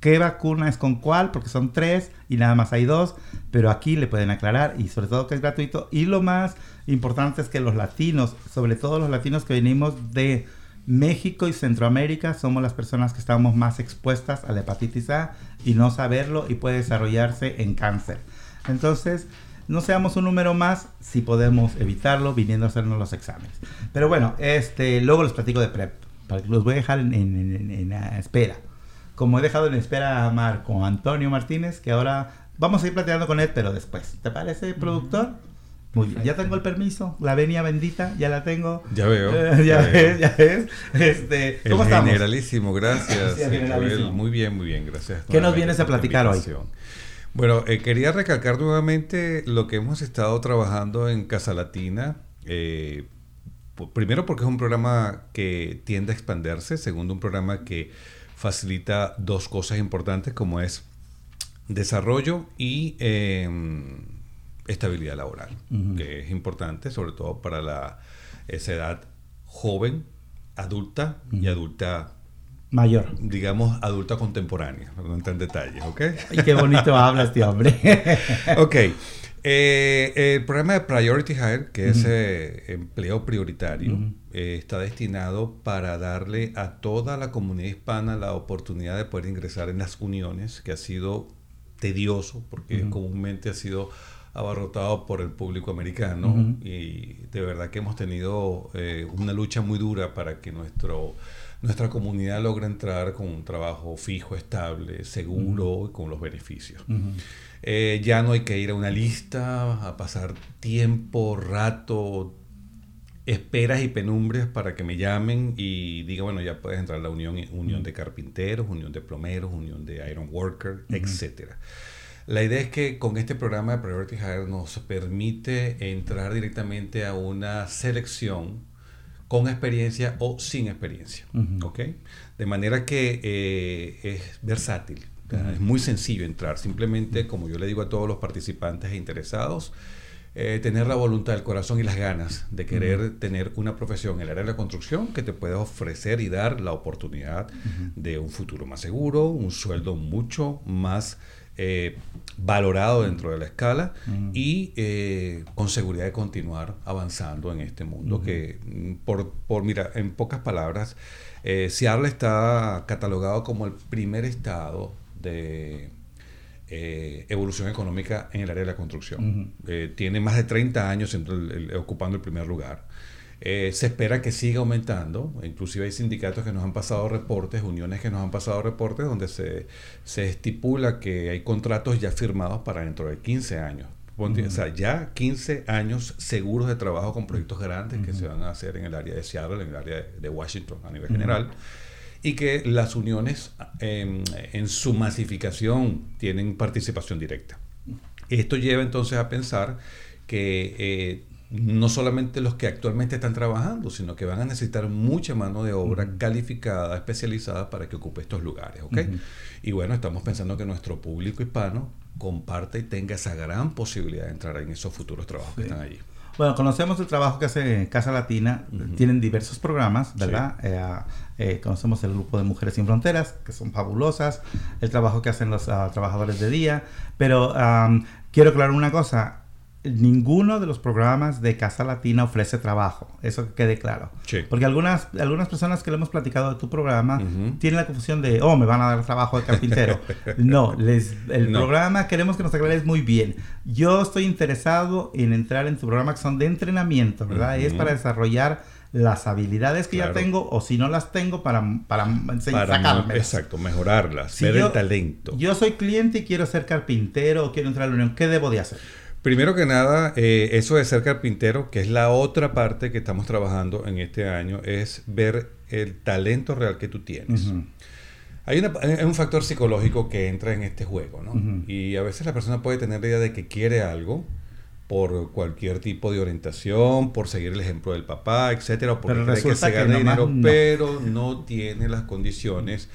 qué vacuna es con cuál, porque son tres y nada más hay dos, pero aquí le pueden aclarar y sobre todo que es gratuito. Y lo más importante es que los latinos, sobre todo los latinos que venimos de México y Centroamérica, somos las personas que estamos más expuestas a la hepatitis A y no saberlo y puede desarrollarse en cáncer. Entonces, no seamos un número más si podemos evitarlo viniendo a hacernos los exámenes. Pero bueno, este, luego les platico de PrEP, los voy a dejar en, en- en- en, espera como he dejado en espera a Marco Antonio Martínez, que ahora vamos a ir platicando con él, pero después. ¿Te parece, productor? Muy bien, ya tengo el permiso, la venia bendita, ya la tengo. Ya veo, Eh, [laughs] ya ya ves, veo. ya ves. Este, El ¿Cómo estamos? generalísimo, gracias. [laughs] Sí, el eh, generalísimo. Joel. Muy bien, muy bien, gracias. ¿Qué nos vienes a platicar hoy? Bueno, eh, quería recalcar nuevamente lo que hemos estado trabajando en Casa Latina. eh, primero porque es un programa que tiende a expandirse, segundo un programa que facilita dos cosas importantes como es desarrollo y eh, estabilidad laboral, que es importante sobre todo para la, esa edad joven, adulta y adulta Mayor. digamos, adulta contemporánea, no entrar en detalles, ¿ok? Ay, qué bonito habla este hombre. [laughs] ok. Eh, el programa de Priority Hire, que es eh, empleo prioritario, eh, está destinado para darle a toda la comunidad hispana la oportunidad de poder ingresar en las uniones, que ha sido tedioso, porque comúnmente ha sido abarrotado por el público americano. Y de verdad que hemos tenido eh, una lucha muy dura para que nuestro nuestra comunidad logre entrar con un trabajo fijo, estable, seguro y con los beneficios. Eh, ya no hay que ir a una lista, a pasar tiempo, rato, esperas y penumbrias para que me llamen y digan, bueno, ya puedes entrar a la unión, unión de carpinteros, unión de plomeros, unión de iron worker, etcétera. La idea es que con este programa de Priority Hire nos permite entrar directamente a una selección con experiencia o sin experiencia. De manera que eh, es versátil. Es muy sencillo entrar. Simplemente, como yo le digo a todos los participantes e interesados, eh, tener la voluntad, el corazón y las ganas de querer tener una profesión en el área de la construcción que te pueda ofrecer y dar la oportunidad de un futuro más seguro, un sueldo mucho más eh, valorado dentro de la escala y eh, con seguridad de continuar avanzando en este mundo que, mm, por, por, mira, en pocas palabras, eh, Seattle está catalogado como el primer estado de eh, evolución económica en el área de la construcción. Tiene más de 30 años en el- el- ocupando el primer lugar. Eh, se espera que siga aumentando, inclusive hay sindicatos que nos han pasado reportes, uniones que nos han pasado reportes donde se, se estipula que hay contratos ya firmados para dentro de 15 años. Ponte- O sea, ya 15 años seguros de trabajo con proyectos grandes que se van a hacer en el área de Seattle, en el área de Washington a nivel general. Y que las uniones em, en su masificación tienen participación directa. Esto lleva entonces a pensar que eh, no solamente los que actualmente están trabajando, sino que van a necesitar mucha mano de obra calificada, especializada para que ocupe estos lugares. ¿ok? Y bueno, estamos pensando que nuestro público hispano comparte y tenga esa gran posibilidad de entrar en esos futuros trabajos que están allí. Bueno, conocemos el trabajo que hace Casa Latina. Tienen diversos programas, ¿verdad? Eh, eh, conocemos el grupo de Mujeres Sin Fronteras, que son fabulosas. El trabajo que hacen los ah, trabajadores de día. Pero am, quiero aclarar una cosa. Ninguno de los programas de Casa Latina ofrece trabajo. Eso que quede claro. Sí. Porque algunas, algunas personas que le hemos platicado de tu programa tienen la confusión de, oh, me van a dar trabajo de carpintero. [laughs] no, les, el No. programa queremos que nos aclares muy bien. Yo estoy interesado en entrar en tu programa que son de entrenamiento, ¿verdad? Es para desarrollar las habilidades que Claro. ya tengo o si no las tengo para, para enseñar, Para, sacármelas. exacto, mejorarlas, Si ver yo- el talento. Yo soy cliente y quiero ser carpintero o quiero entrar a la unión. ¿Qué debo de hacer? Primero que nada, eh, eso de ser carpintero, que es la otra parte que estamos trabajando en este año, es ver el talento real que tú tienes. Hay, una- hay un factor psicológico que entra en este juego, ¿no? Y a veces la persona puede tener la idea de que quiere algo por cualquier tipo de orientación, por seguir el ejemplo del papá, etcétera, o porque Pero cree que se gana nomás dinero, no. pero no tiene las condiciones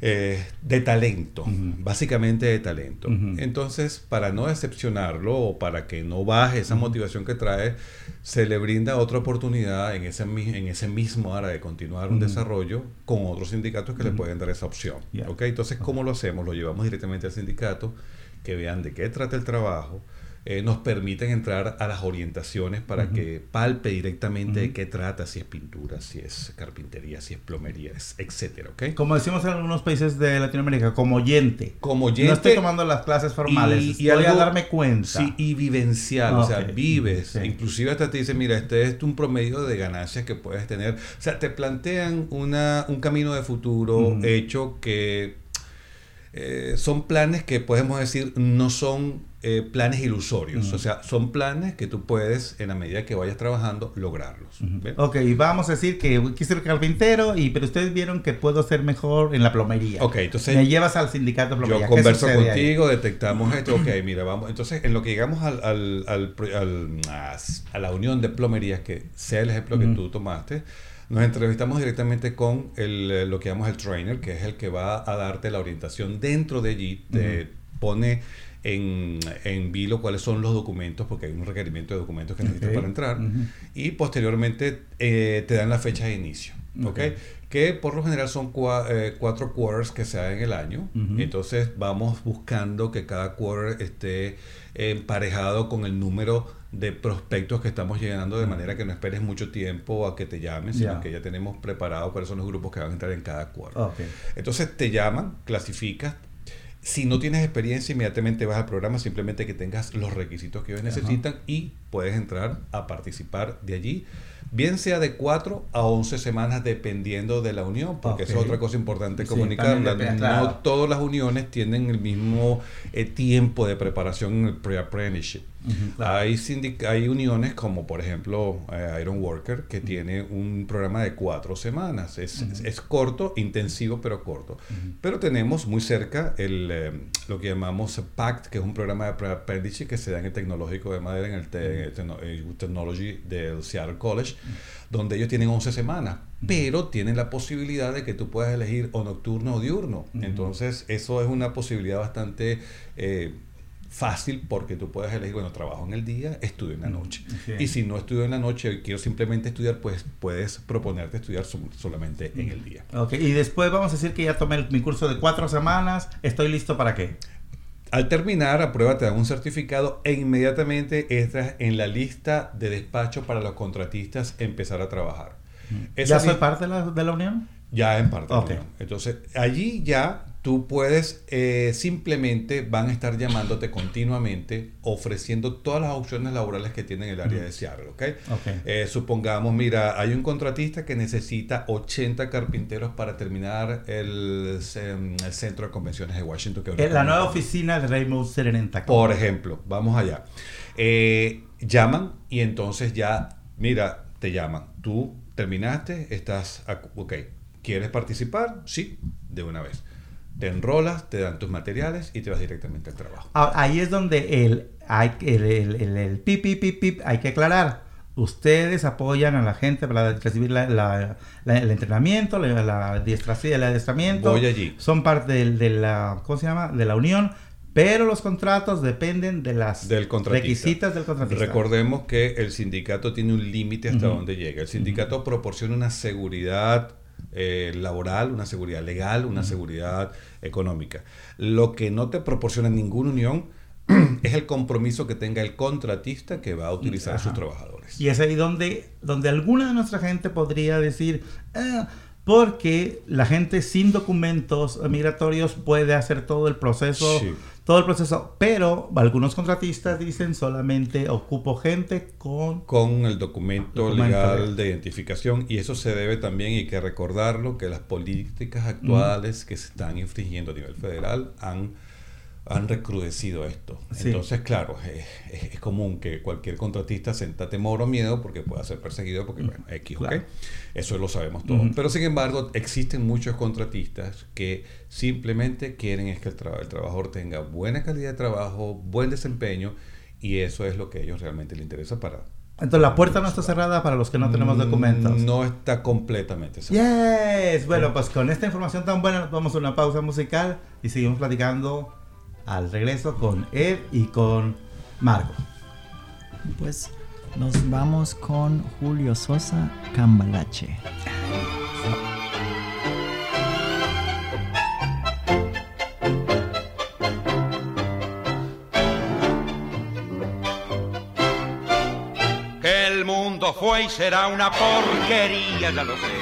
eh, de talento, básicamente de talento. Entonces, para no decepcionarlo o para que no baje esa motivación que trae, se le brinda otra oportunidad en ese, en ese mismo área de continuar un desarrollo con otros sindicatos que le pueden dar esa opción. Ya. ¿ok? Entonces, ¿cómo lo hacemos? Lo llevamos directamente al sindicato, que vean de qué trata el trabajo, eh, nos permiten entrar a las orientaciones para que palpe directamente de qué trata, si es pintura, si es carpintería, si es plomería, etcétera, ¿ok? Como decimos en algunos países de Latinoamérica, como oyente. Como oyente No estoy tomando las clases formales. y, y voy a algo- darme cuenta. Sí, y vivencial, o sea, vives. Sí. Inclusive hasta te dicen, mira, este es un promedio de ganancias que puedes tener. O sea, te plantean una, un camino de futuro hecho que eh, son planes que podemos decir no son eh, planes ilusorios. Ujú. O sea, son planes que tú puedes, en la medida que vayas trabajando, lograrlos. ¿ves? Ok, vamos a decir que quise ser carpintero, y, pero ustedes vieron que puedo ser mejor en la plomería. Ok, entonces Me llevas al sindicato de plomería. Yo ¿Qué converso sucede ahí? contigo, detectamos esto, ok, mira, vamos. Entonces, en lo que llegamos al, al- al a, la unión de plomerías, que sea el ejemplo que Ujú. tú tomaste, nos entrevistamos directamente con el, eh, lo que llamamos el trainer, que es el que va a darte la orientación dentro de allí, te pone en, en vilo cuáles son los documentos, porque hay un requerimiento de documentos que necesitas para entrar, y posteriormente eh, te dan la fecha de inicio. ¿ok? Ok. Que por lo general son cua- eh, cuatro quarters que se dan en el año. Entonces vamos buscando que cada quarter esté emparejado con el número de prospectos que estamos llenando, de manera que no esperes mucho tiempo a que te llamen, sino que ya tenemos preparado cuáles son los grupos que van a entrar en cada quarter. Ok. Entonces te llaman, clasificas. Si no tienes experiencia, inmediatamente vas al programa, simplemente que tengas los requisitos que ellos necesitan y puedes entrar a participar de allí, bien sea de 4 a 11 semanas dependiendo de la unión, porque eso Ok. es otra cosa importante Sí, depende, No claro. todas las uniones tienen el mismo eh, tiempo de preparación en el pre-apprenticeship. Hay, sindic- hay uniones como por ejemplo eh, Iron Worker que tiene un programa de cuatro semanas. Es, es- es corto, intensivo, pero corto. Pero tenemos muy cerca el, eh, lo que llamamos PACT, que es un programa de pre-apprentice que se da en el Tecnológico de Madera, en el te- Tecno- eh, Technology del Seattle College, donde ellos tienen 11 semanas, pero tienen la posibilidad de que tú puedas elegir o nocturno o diurno. Entonces, eso es una posibilidad bastante... eh, fácil porque tú puedes elegir, bueno, trabajo en el día, estudio en la noche. Y si no estudio en la noche y quiero simplemente estudiar, pues puedes proponerte estudiar sol- solamente en el día. Ok, y después vamos a decir que ya tomé el- mi curso de cuatro semanas, estoy listo para qué. Al terminar, a prueba te dan un certificado e inmediatamente entras en la lista de despacho para los contratistas empezar a trabajar. Esa ¿Ya soy parte de la, de la unión? Ya en parte. Ok. ¿no? Entonces, allí ya tú puedes, eh, simplemente van a estar llamándote continuamente, ofreciendo todas las opciones laborales que tiene el área de Seattle, ¿ok? Eh, supongamos, mira, hay un contratista que necesita 80 carpinteros para terminar el, ce- el centro de convenciones de Washington. Que En Eh, la nueva oficina de Rainbow Center en Tacoma. por ejemplo, vamos allá. Eh, llaman y entonces ya, mira, te llaman. Tú terminaste, estás, ok, ¿quieres participar? Sí, de una vez. Te enrolas, te dan tus materiales y te vas directamente al trabajo. Ah, Ahí es donde el, hay, el, el, el, pip, pip, pip, hay que aclarar. Ustedes apoyan a la gente para recibir la- la- la- el entrenamiento, la, el adiestramiento. Voy allí. Son parte de, la, ¿cómo se llama? De la unión, pero los contratos dependen de las Del requisitas del contratista. Recordemos que el sindicato tiene un límite hasta Ujú. donde llega. El sindicato proporciona una seguridad eh, laboral, una seguridad legal, una seguridad económica. Lo que no te proporciona ninguna unión [clears throat] es el compromiso que tenga el contratista que va a utilizar a sus trabajadores. Y es ahí donde, donde alguna de nuestra gente podría decir, "Ah, porque la gente sin documentos migratorios puede hacer todo el proceso, Sí. Todo el proceso, pero algunos contratistas dicen solamente ocupo gente con... con el documento, Documento legal legal. de identificación y eso se debe también, y hay que recordarlo, que las políticas actuales que se están infringiendo a nivel federal han, han recrudecido esto. Sí. Entonces, claro, es, es- común que cualquier contratista sienta temor o miedo porque pueda ser perseguido porque, bueno, X, ¿ok? Claro. Eso lo sabemos todos. Ujú. Pero, sin embargo, existen muchos contratistas que simplemente quieren es que el, traba- el trabajador tenga buena calidad de trabajo, buen desempeño y eso es lo que a ellos realmente les interesa para Entonces la puerta no está cerrada para los que no tenemos documentos. Mm, No está completamente cerrado. Yes, bueno, pues con esta información tan buena vamos a una pausa musical y seguimos platicando al regreso con Ed y con Marco. Pues nos vamos con Julio Sosa Cambalache. Que el mundo fue y será una porquería, ya lo sé.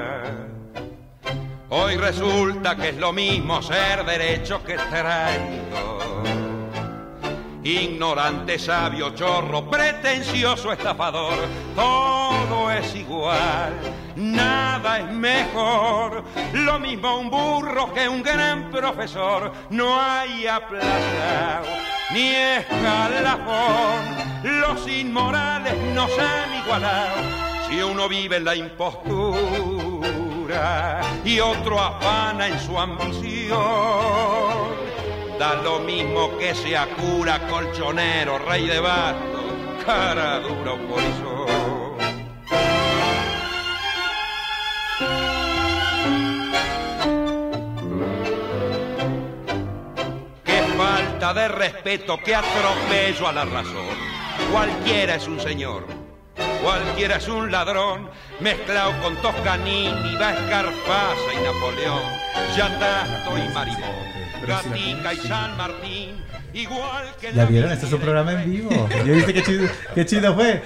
Hoy resulta que es lo mismo ser derecho que traidor. Ignorante, sabio, chorro, pretencioso, estafador, todo es igual, nada es mejor. Lo mismo un burro que un gran profesor, no hay aplazado ni escalafón. Los inmorales nos han igualado si uno vive en la impostura y otro afana en su ambición. Da lo mismo que sea cura, colchonero, rey de bastos, cara dura o polizón. Qué falta de respeto, qué atropello a la razón. Cualquiera es un señor, cualquiera es un ladrón, mezclado con Toscanini, Escarpasa y Napoleón, Yatato y Marimón, Gatica y San Martín, igual que ¿Ya vieron? Este es un programa en vivo. ¿Ya viste qué chido, qué chido fue?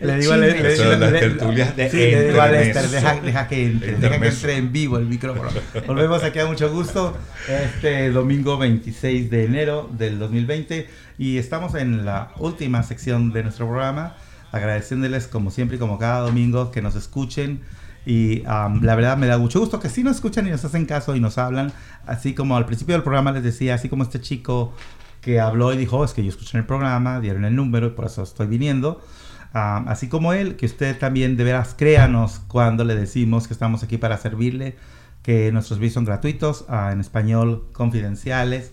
Le, digo a Le- le- Eso de las le- tertulias de sí, le digo a. Lester, deja, deja que entre, deja que entre en vivo el micrófono. Volvemos aquí a mucho gusto este domingo 26 de enero del 2020 y estamos en la última sección de nuestro programa, agradeciéndoles como siempre y como cada domingo que nos escuchen. Y am, la verdad me da mucho gusto que sí nos escuchan y nos hacen caso y nos hablan. Así como al principio del programa les decía, así como este chico que habló y dijo, "Oh, es que yo escuché el programa, dieron el número y por eso estoy viniendo. Am, así como él, que usted también de veras créanos cuando le decimos que estamos aquí para servirle, que nuestros videos son gratuitos, ah, en español, confidenciales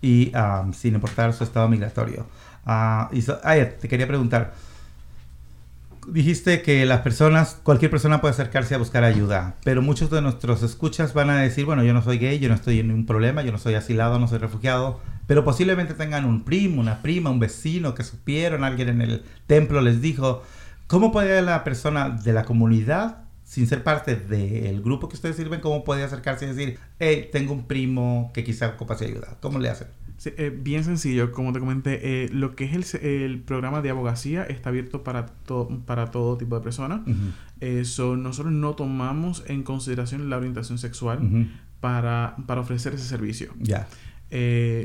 y am, sin importar su estado migratorio. Ah, y so- ay, te quería preguntar, dijiste que las personas, cualquier persona puede acercarse a buscar ayuda, pero muchos de nuestros escuchas van a decir, bueno, yo no soy gay, yo no estoy en ningún problema, yo no soy asilado, no soy refugiado, pero posiblemente tengan un primo, una prima, un vecino que supieron, alguien en el templo les dijo, ¿cómo puede la persona de la comunidad, sin ser parte del grupo que ustedes sirven, cómo puede acercarse y decir, hey, tengo un primo que quizá ocupa ayuda? ¿Cómo le hacen? Sí, eh, bien sencillo, como te comenté, eh, lo que es el, el programa de abogacía está abierto para, to- para todo tipo de personas. Eh, so, nosotros no tomamos en consideración la orientación sexual Ujú. para, para ofrecer ese servicio. Ya.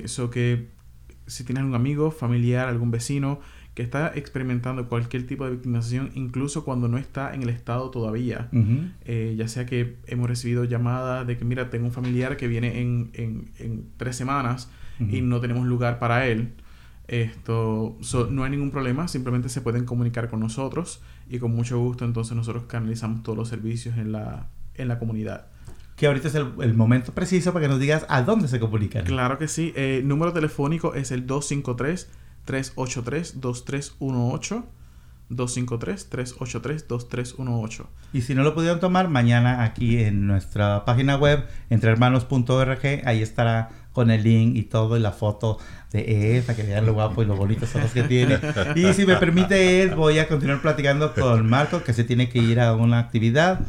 So que si tienes algún amigo, familiar, algún vecino que está experimentando cualquier tipo de victimización, incluso cuando no está en el estado todavía, Ujú. eh, ya sea que hemos recibido llamadas de que, mira, tengo un familiar que viene en, en, en tres semanas y Ujú. no tenemos lugar para él. Esto, so, no hay ningún problema, simplemente se pueden comunicar con nosotros y con mucho gusto entonces nosotros canalizamos todos los servicios en la, en la comunidad. Que ahorita es el, el momento preciso para que nos digas a dónde se comunican. Claro que sí. Eh, número telefónico es el 253-383-2318. 253-383-2318. Y si no lo pudieron tomar, mañana aquí en nuestra página web, entrehermanos.org, ahí estará con el link y todo, y la foto de Ed, para que vean lo guapo y lo bonitos ojos que tiene. Y si me permite Ed, voy a continuar platicando con Marco, que se tiene que ir a una actividad.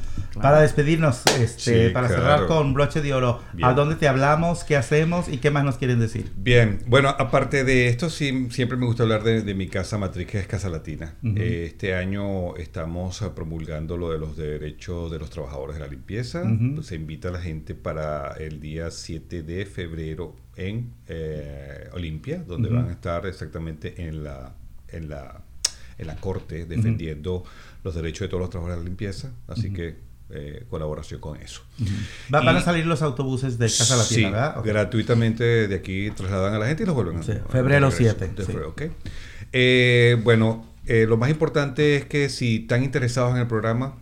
Para despedirnos, este, Sí, para claro. cerrar con broche de oro, Bien. ¿a dónde te hablamos? ¿Qué hacemos? ¿Y qué más nos quieren decir? Bien, bueno, aparte de esto, sí, siempre me gusta hablar de, de mi casa matriz, que es Casa Latina. Ujú. Eh, este año estamos eh, promulgando lo de los derechos de los trabajadores de la limpieza. Ujú. Se invita a la gente para el día 7 de febrero en eh, Olimpia, donde van a estar exactamente en la, en la, en la corte defendiendo los derechos de todos los trabajadores de la limpieza. Así que eh, colaboración con eso. Va- van a salir los autobuses de Casa Latina, Sí, ¿verdad? Ok. gratuitamente de aquí trasladan a la gente y los vuelven a Sí, a- febrero regreso. 7, De sí. febrero, ok. Eh, bueno, eh, lo más importante es que si están interesados en el programa,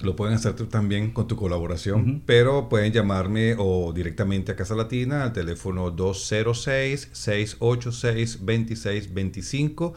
lo pueden hacer también con tu colaboración, pero pueden llamarme o directamente a Casa Latina al teléfono 206-686-2625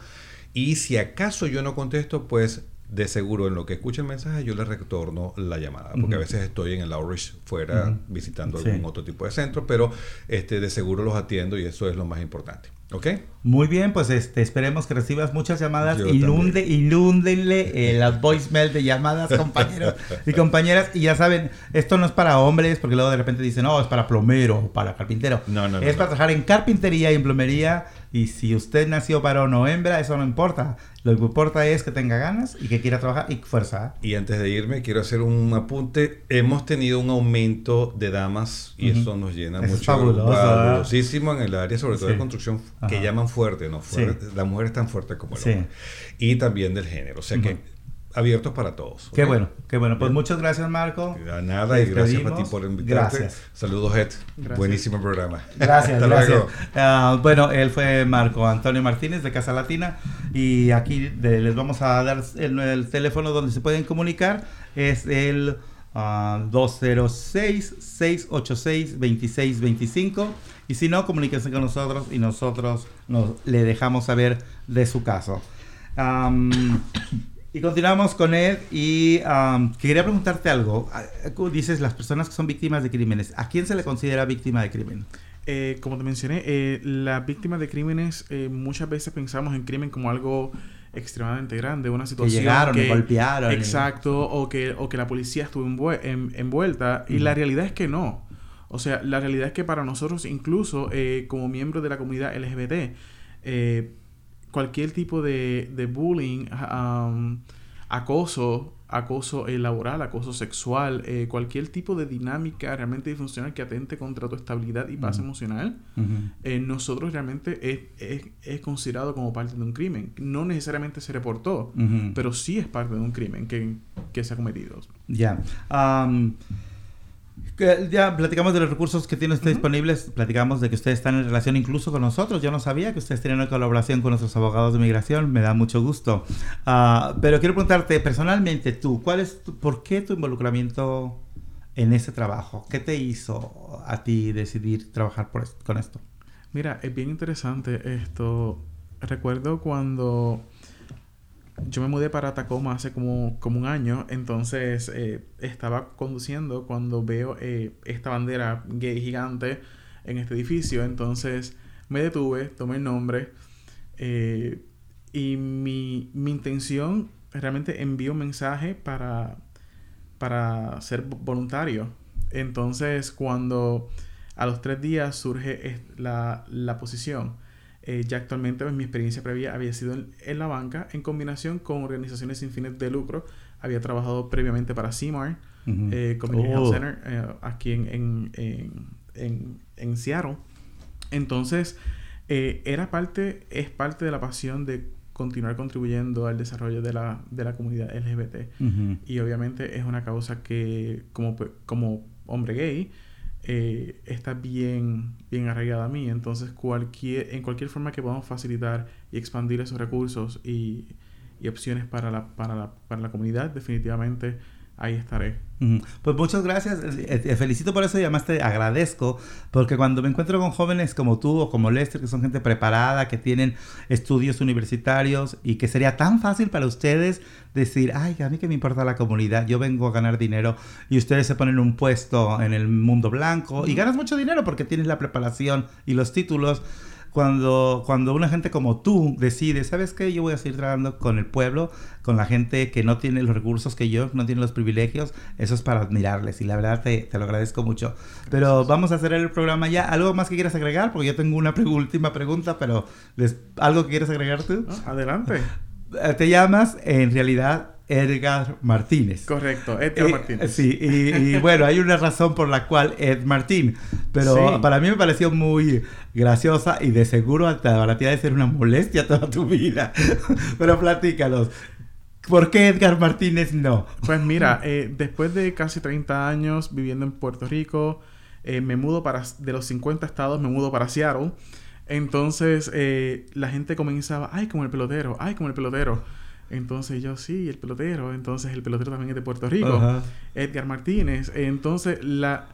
y si acaso yo no contesto, pues de seguro en lo que escuche el mensaje yo le retorno la llamada, porque a veces estoy en el outreach fuera visitando Sí. algún otro tipo de centro, pero este de seguro los atiendo y eso es lo más importante. ¿Ok? Muy bien, pues este, esperemos que recibas muchas llamadas. Yo Inunde, inúndenle eh, [laughs] las voicemail de llamadas, compañeros y compañeras. Y ya saben, esto no es para hombres, porque luego de repente dicen, no, es para plomero o para carpintero. No, no, no, Es no. para trabajar en carpintería y en plomería. Y si usted nació varón o hembra, eso no importa. Lo que importa es que tenga ganas y que quiera trabajar y fuerza. Y antes de irme, quiero hacer un apunte. Hemos tenido un aumento de damas y eso nos llena es mucho. fabuloso. Fabulosísimo en el área, sobre todo Sí. de construcción, que Ajá. llaman fuerte, ¿no? Sí. Fuerte. La mujer es tan fuerte como el Sí. hombre. Y también del género. O sea que Ujú. abiertos para todos. Qué bueno, qué bueno. Pues Bien. muchas gracias, Marco. De nada y gracias a ti por invitarte. Gracias. Saludos, Ed. Gracias. Buenísimo programa. Gracias, [laughs] Hasta gracias. luego. Ah, bueno, él fue Marco Antonio Martínez de Casa Latina y aquí de- les vamos a dar el, el teléfono donde se pueden comunicar. Es el ah, 206-686-2625 y si no, comuníquense con nosotros y nosotros nos, le dejamos saber de su caso. Am, [coughs] y continuamos con Ed y am, quería preguntarte algo. Ah, tú Dices las personas que son víctimas de crímenes. ¿A quién se le considera víctima de crimen? Eh, como te mencioné, eh, las víctimas de crímenes eh, muchas veces pensamos en crimen como algo extremadamente grande, una situación llegaron y que- golpearon y- Exacto, o que, o que la policía estuvo envue- en- envuelta y la realidad es que no. O sea, la realidad es que para nosotros, incluso eh, como miembros de la comunidad LGBT, eh, cualquier tipo de, de bullying, um, acoso, acoso eh, laboral, acoso sexual, eh, cualquier tipo de dinámica realmente disfuncional que atente contra tu estabilidad y paz emocional, eh, nosotros realmente es, es, es considerado como parte de un crimen. No necesariamente se reportó, pero sí es parte de un crimen que, que se ha cometido. Ya. Que ya platicamos de los recursos que tiene usted disponibles, platicamos de que ustedes están en relación incluso con nosotros. Yo no sabía que ustedes tienen una colaboración con nuestros abogados de migración, me da mucho gusto. Ah, pero quiero preguntarte personalmente tú, ¿cuál es tu- por qué tu involucramiento en ese trabajo? ¿Qué te hizo a ti decidir trabajar por esto- con esto? Mira, es bien interesante esto. Recuerdo cuando yo me mudé para Tacoma hace como, como un año, entonces eh, estaba conduciendo cuando veo eh, esta bandera gay gigante en este edificio, entonces me detuve, tomé el nombre eh, y mi, mi intención realmente envió un mensaje para, para ser vo- voluntario. Entonces cuando a los tres días surge la, la posición, eh, ya actualmente pues, mi experiencia previa había sido en, en la banca en combinación con organizaciones sin fines de lucro. Había trabajado previamente para CIMAR, Ujú. eh, Community Health Oh. Center, eh, aquí en, en, en, Seattle. Entonces, eh, era parte, es parte de la pasión de continuar contribuyendo al desarrollo de la, de la comunidad LGBT. Ujú. Y obviamente es una causa que como, como hombre gay eh, está bien, bien arraigada a mí. Entonces cualquier, en cualquier forma que podamos facilitar y expandir esos recursos y, y opciones para la, para, la, para la comunidad, definitivamente ahí estaré. Pues muchas gracias, te felicito por eso y además te agradezco porque cuando me encuentro con jóvenes como tú o como Lester, que son gente preparada, que tienen estudios universitarios y que sería tan fácil para ustedes decir, ay, a mí que me importa la comunidad, yo vengo a ganar dinero y ustedes se ponen un puesto en el mundo blanco y ganas mucho dinero porque tienes la preparación y los títulos. Cuando, cuando una gente como tú decide, ¿sabes qué? Yo voy a seguir trabajando con el pueblo, con la gente que no tiene los recursos que yo, no tiene los privilegios, eso es para admirarles y la verdad te, te lo agradezco mucho. Pero vamos a hacer el programa ya. ¿Algo más que quieras agregar? Porque yo tengo una pregu- última pregunta, pero les- ¿algo que quieras agregar tú? Adelante. [laughs] Eh, Te llamas en realidad Edgar Martínez. Correcto, Edgar Eh, Martínez. Sí, y, y [laughs] bueno, hay una razón por la cual Ed Martín, pero Sí. para mí me pareció muy graciosa y de seguro te para ti ha de ser una molestia toda tu vida. [laughs] pero platícalos. ¿Por qué Edgar Martínez no? Pues mira, eh, después de casi 30 años viviendo en Puerto Rico, eh, me mudo para, de los 50 estados, me mudo para Seattle. Entonces eh, la gente comenzaba, ay, como el pelotero, ay, como el pelotero. Entonces yo, sí, el pelotero. Entonces el pelotero también es de Puerto Rico. Ajá. Edgar Martínez. Entonces, la,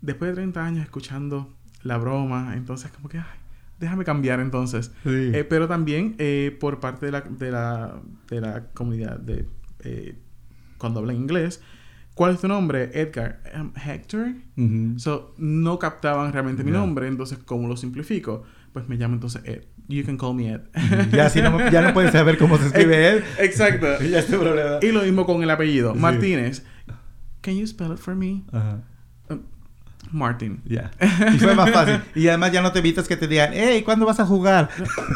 después de 30 años escuchando la broma, entonces como que, ay, déjame cambiar entonces. Sí. Eh, pero también eh, por parte de la, de la, de la comunidad de eh, cuando hablan inglés. ¿Cuál es tu nombre? Edgar. Um, Hector. So, no captaban realmente mi nombre, entonces, ¿cómo lo simplifico? Pues me llamo entonces Ed. You can call me Ed. Ya, si no, ya no puedes saber cómo se escribe [laughs] Ed. Exacto. [laughs] Ya es tu problema. Y lo mismo con el apellido. Sí. Martínez. Can you spell it for me? Ajá. Um, Martin. Ya. [laughs] Y fue más fácil. Y además ya no te evitas que te digan, hey, ¿cuándo vas a jugar?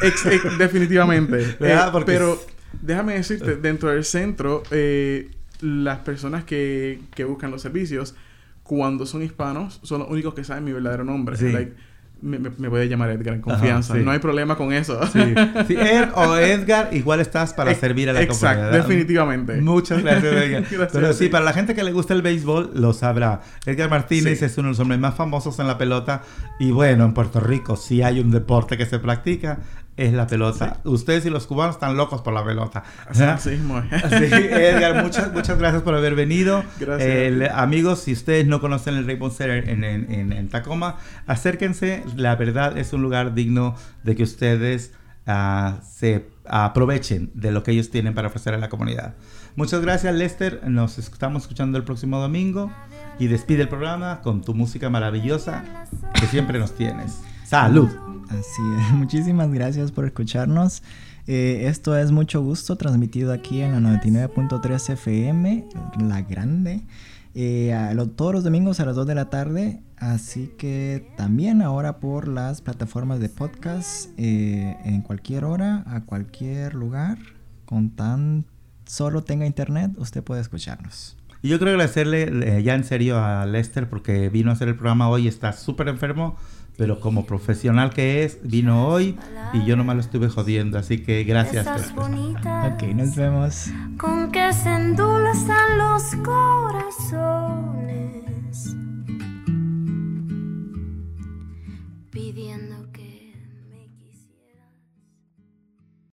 Ex- ex- definitivamente. ¿Verdad? Eh, Porque pero déjame decirte, dentro del centro, eh, las personas que, que buscan los servicios, cuando son hispanos, son los únicos que saben mi verdadero nombre. Sí. Like, me, me, me puede llamar Edgar en confianza. sí. No hay problema con eso. Sí. Sí, Ed o Edgar, igual estás para Ex- servir a la exacto, comunidad. definitivamente. Muchas gracias, Edgar. [laughs] Gracias Pero a sí, para la gente que le gusta el béisbol, lo sabrá. Edgar Martínez Sí. es uno de los hombres más famosos en la pelota. Y bueno, en Puerto Rico, si hay un deporte que se practica, es la pelota. Ustedes y los cubanos están locos por la pelota. Así mismo es. [laughs] Sí, Edgar, muchas, muchas gracias por haber venido. Gracias. Amigos, si ustedes no conocen el Rainbow Center en, en- en- en Tacoma, acérquense. La verdad es un lugar digno de que ustedes ah, se aprovechen de lo que ellos tienen para ofrecer a la comunidad. Muchas gracias, Lester. Nos estamos escuchando el próximo domingo. Y despide el programa con tu música maravillosa que siempre nos tienes. ¡Salud! Así es, [laughs] muchísimas gracias por escucharnos. Eh, esto es mucho gusto, transmitido aquí en la 99.3 FM, La Grande. eh, a lo- todos los domingos a las 2 de la tarde. Así que también ahora por las plataformas de podcast eh, en cualquier hora, a cualquier lugar, con tan solo tenga internet, usted puede escucharnos. Y yo quiero agradecerle eh, ya en serio a Lester porque vino a hacer el programa hoy, está súper enfermo, pero como profesional que es, vino hoy y yo nomás lo estuve jodiendo, así que gracias. Ok, nos vemos. con que se endulzan los corazones.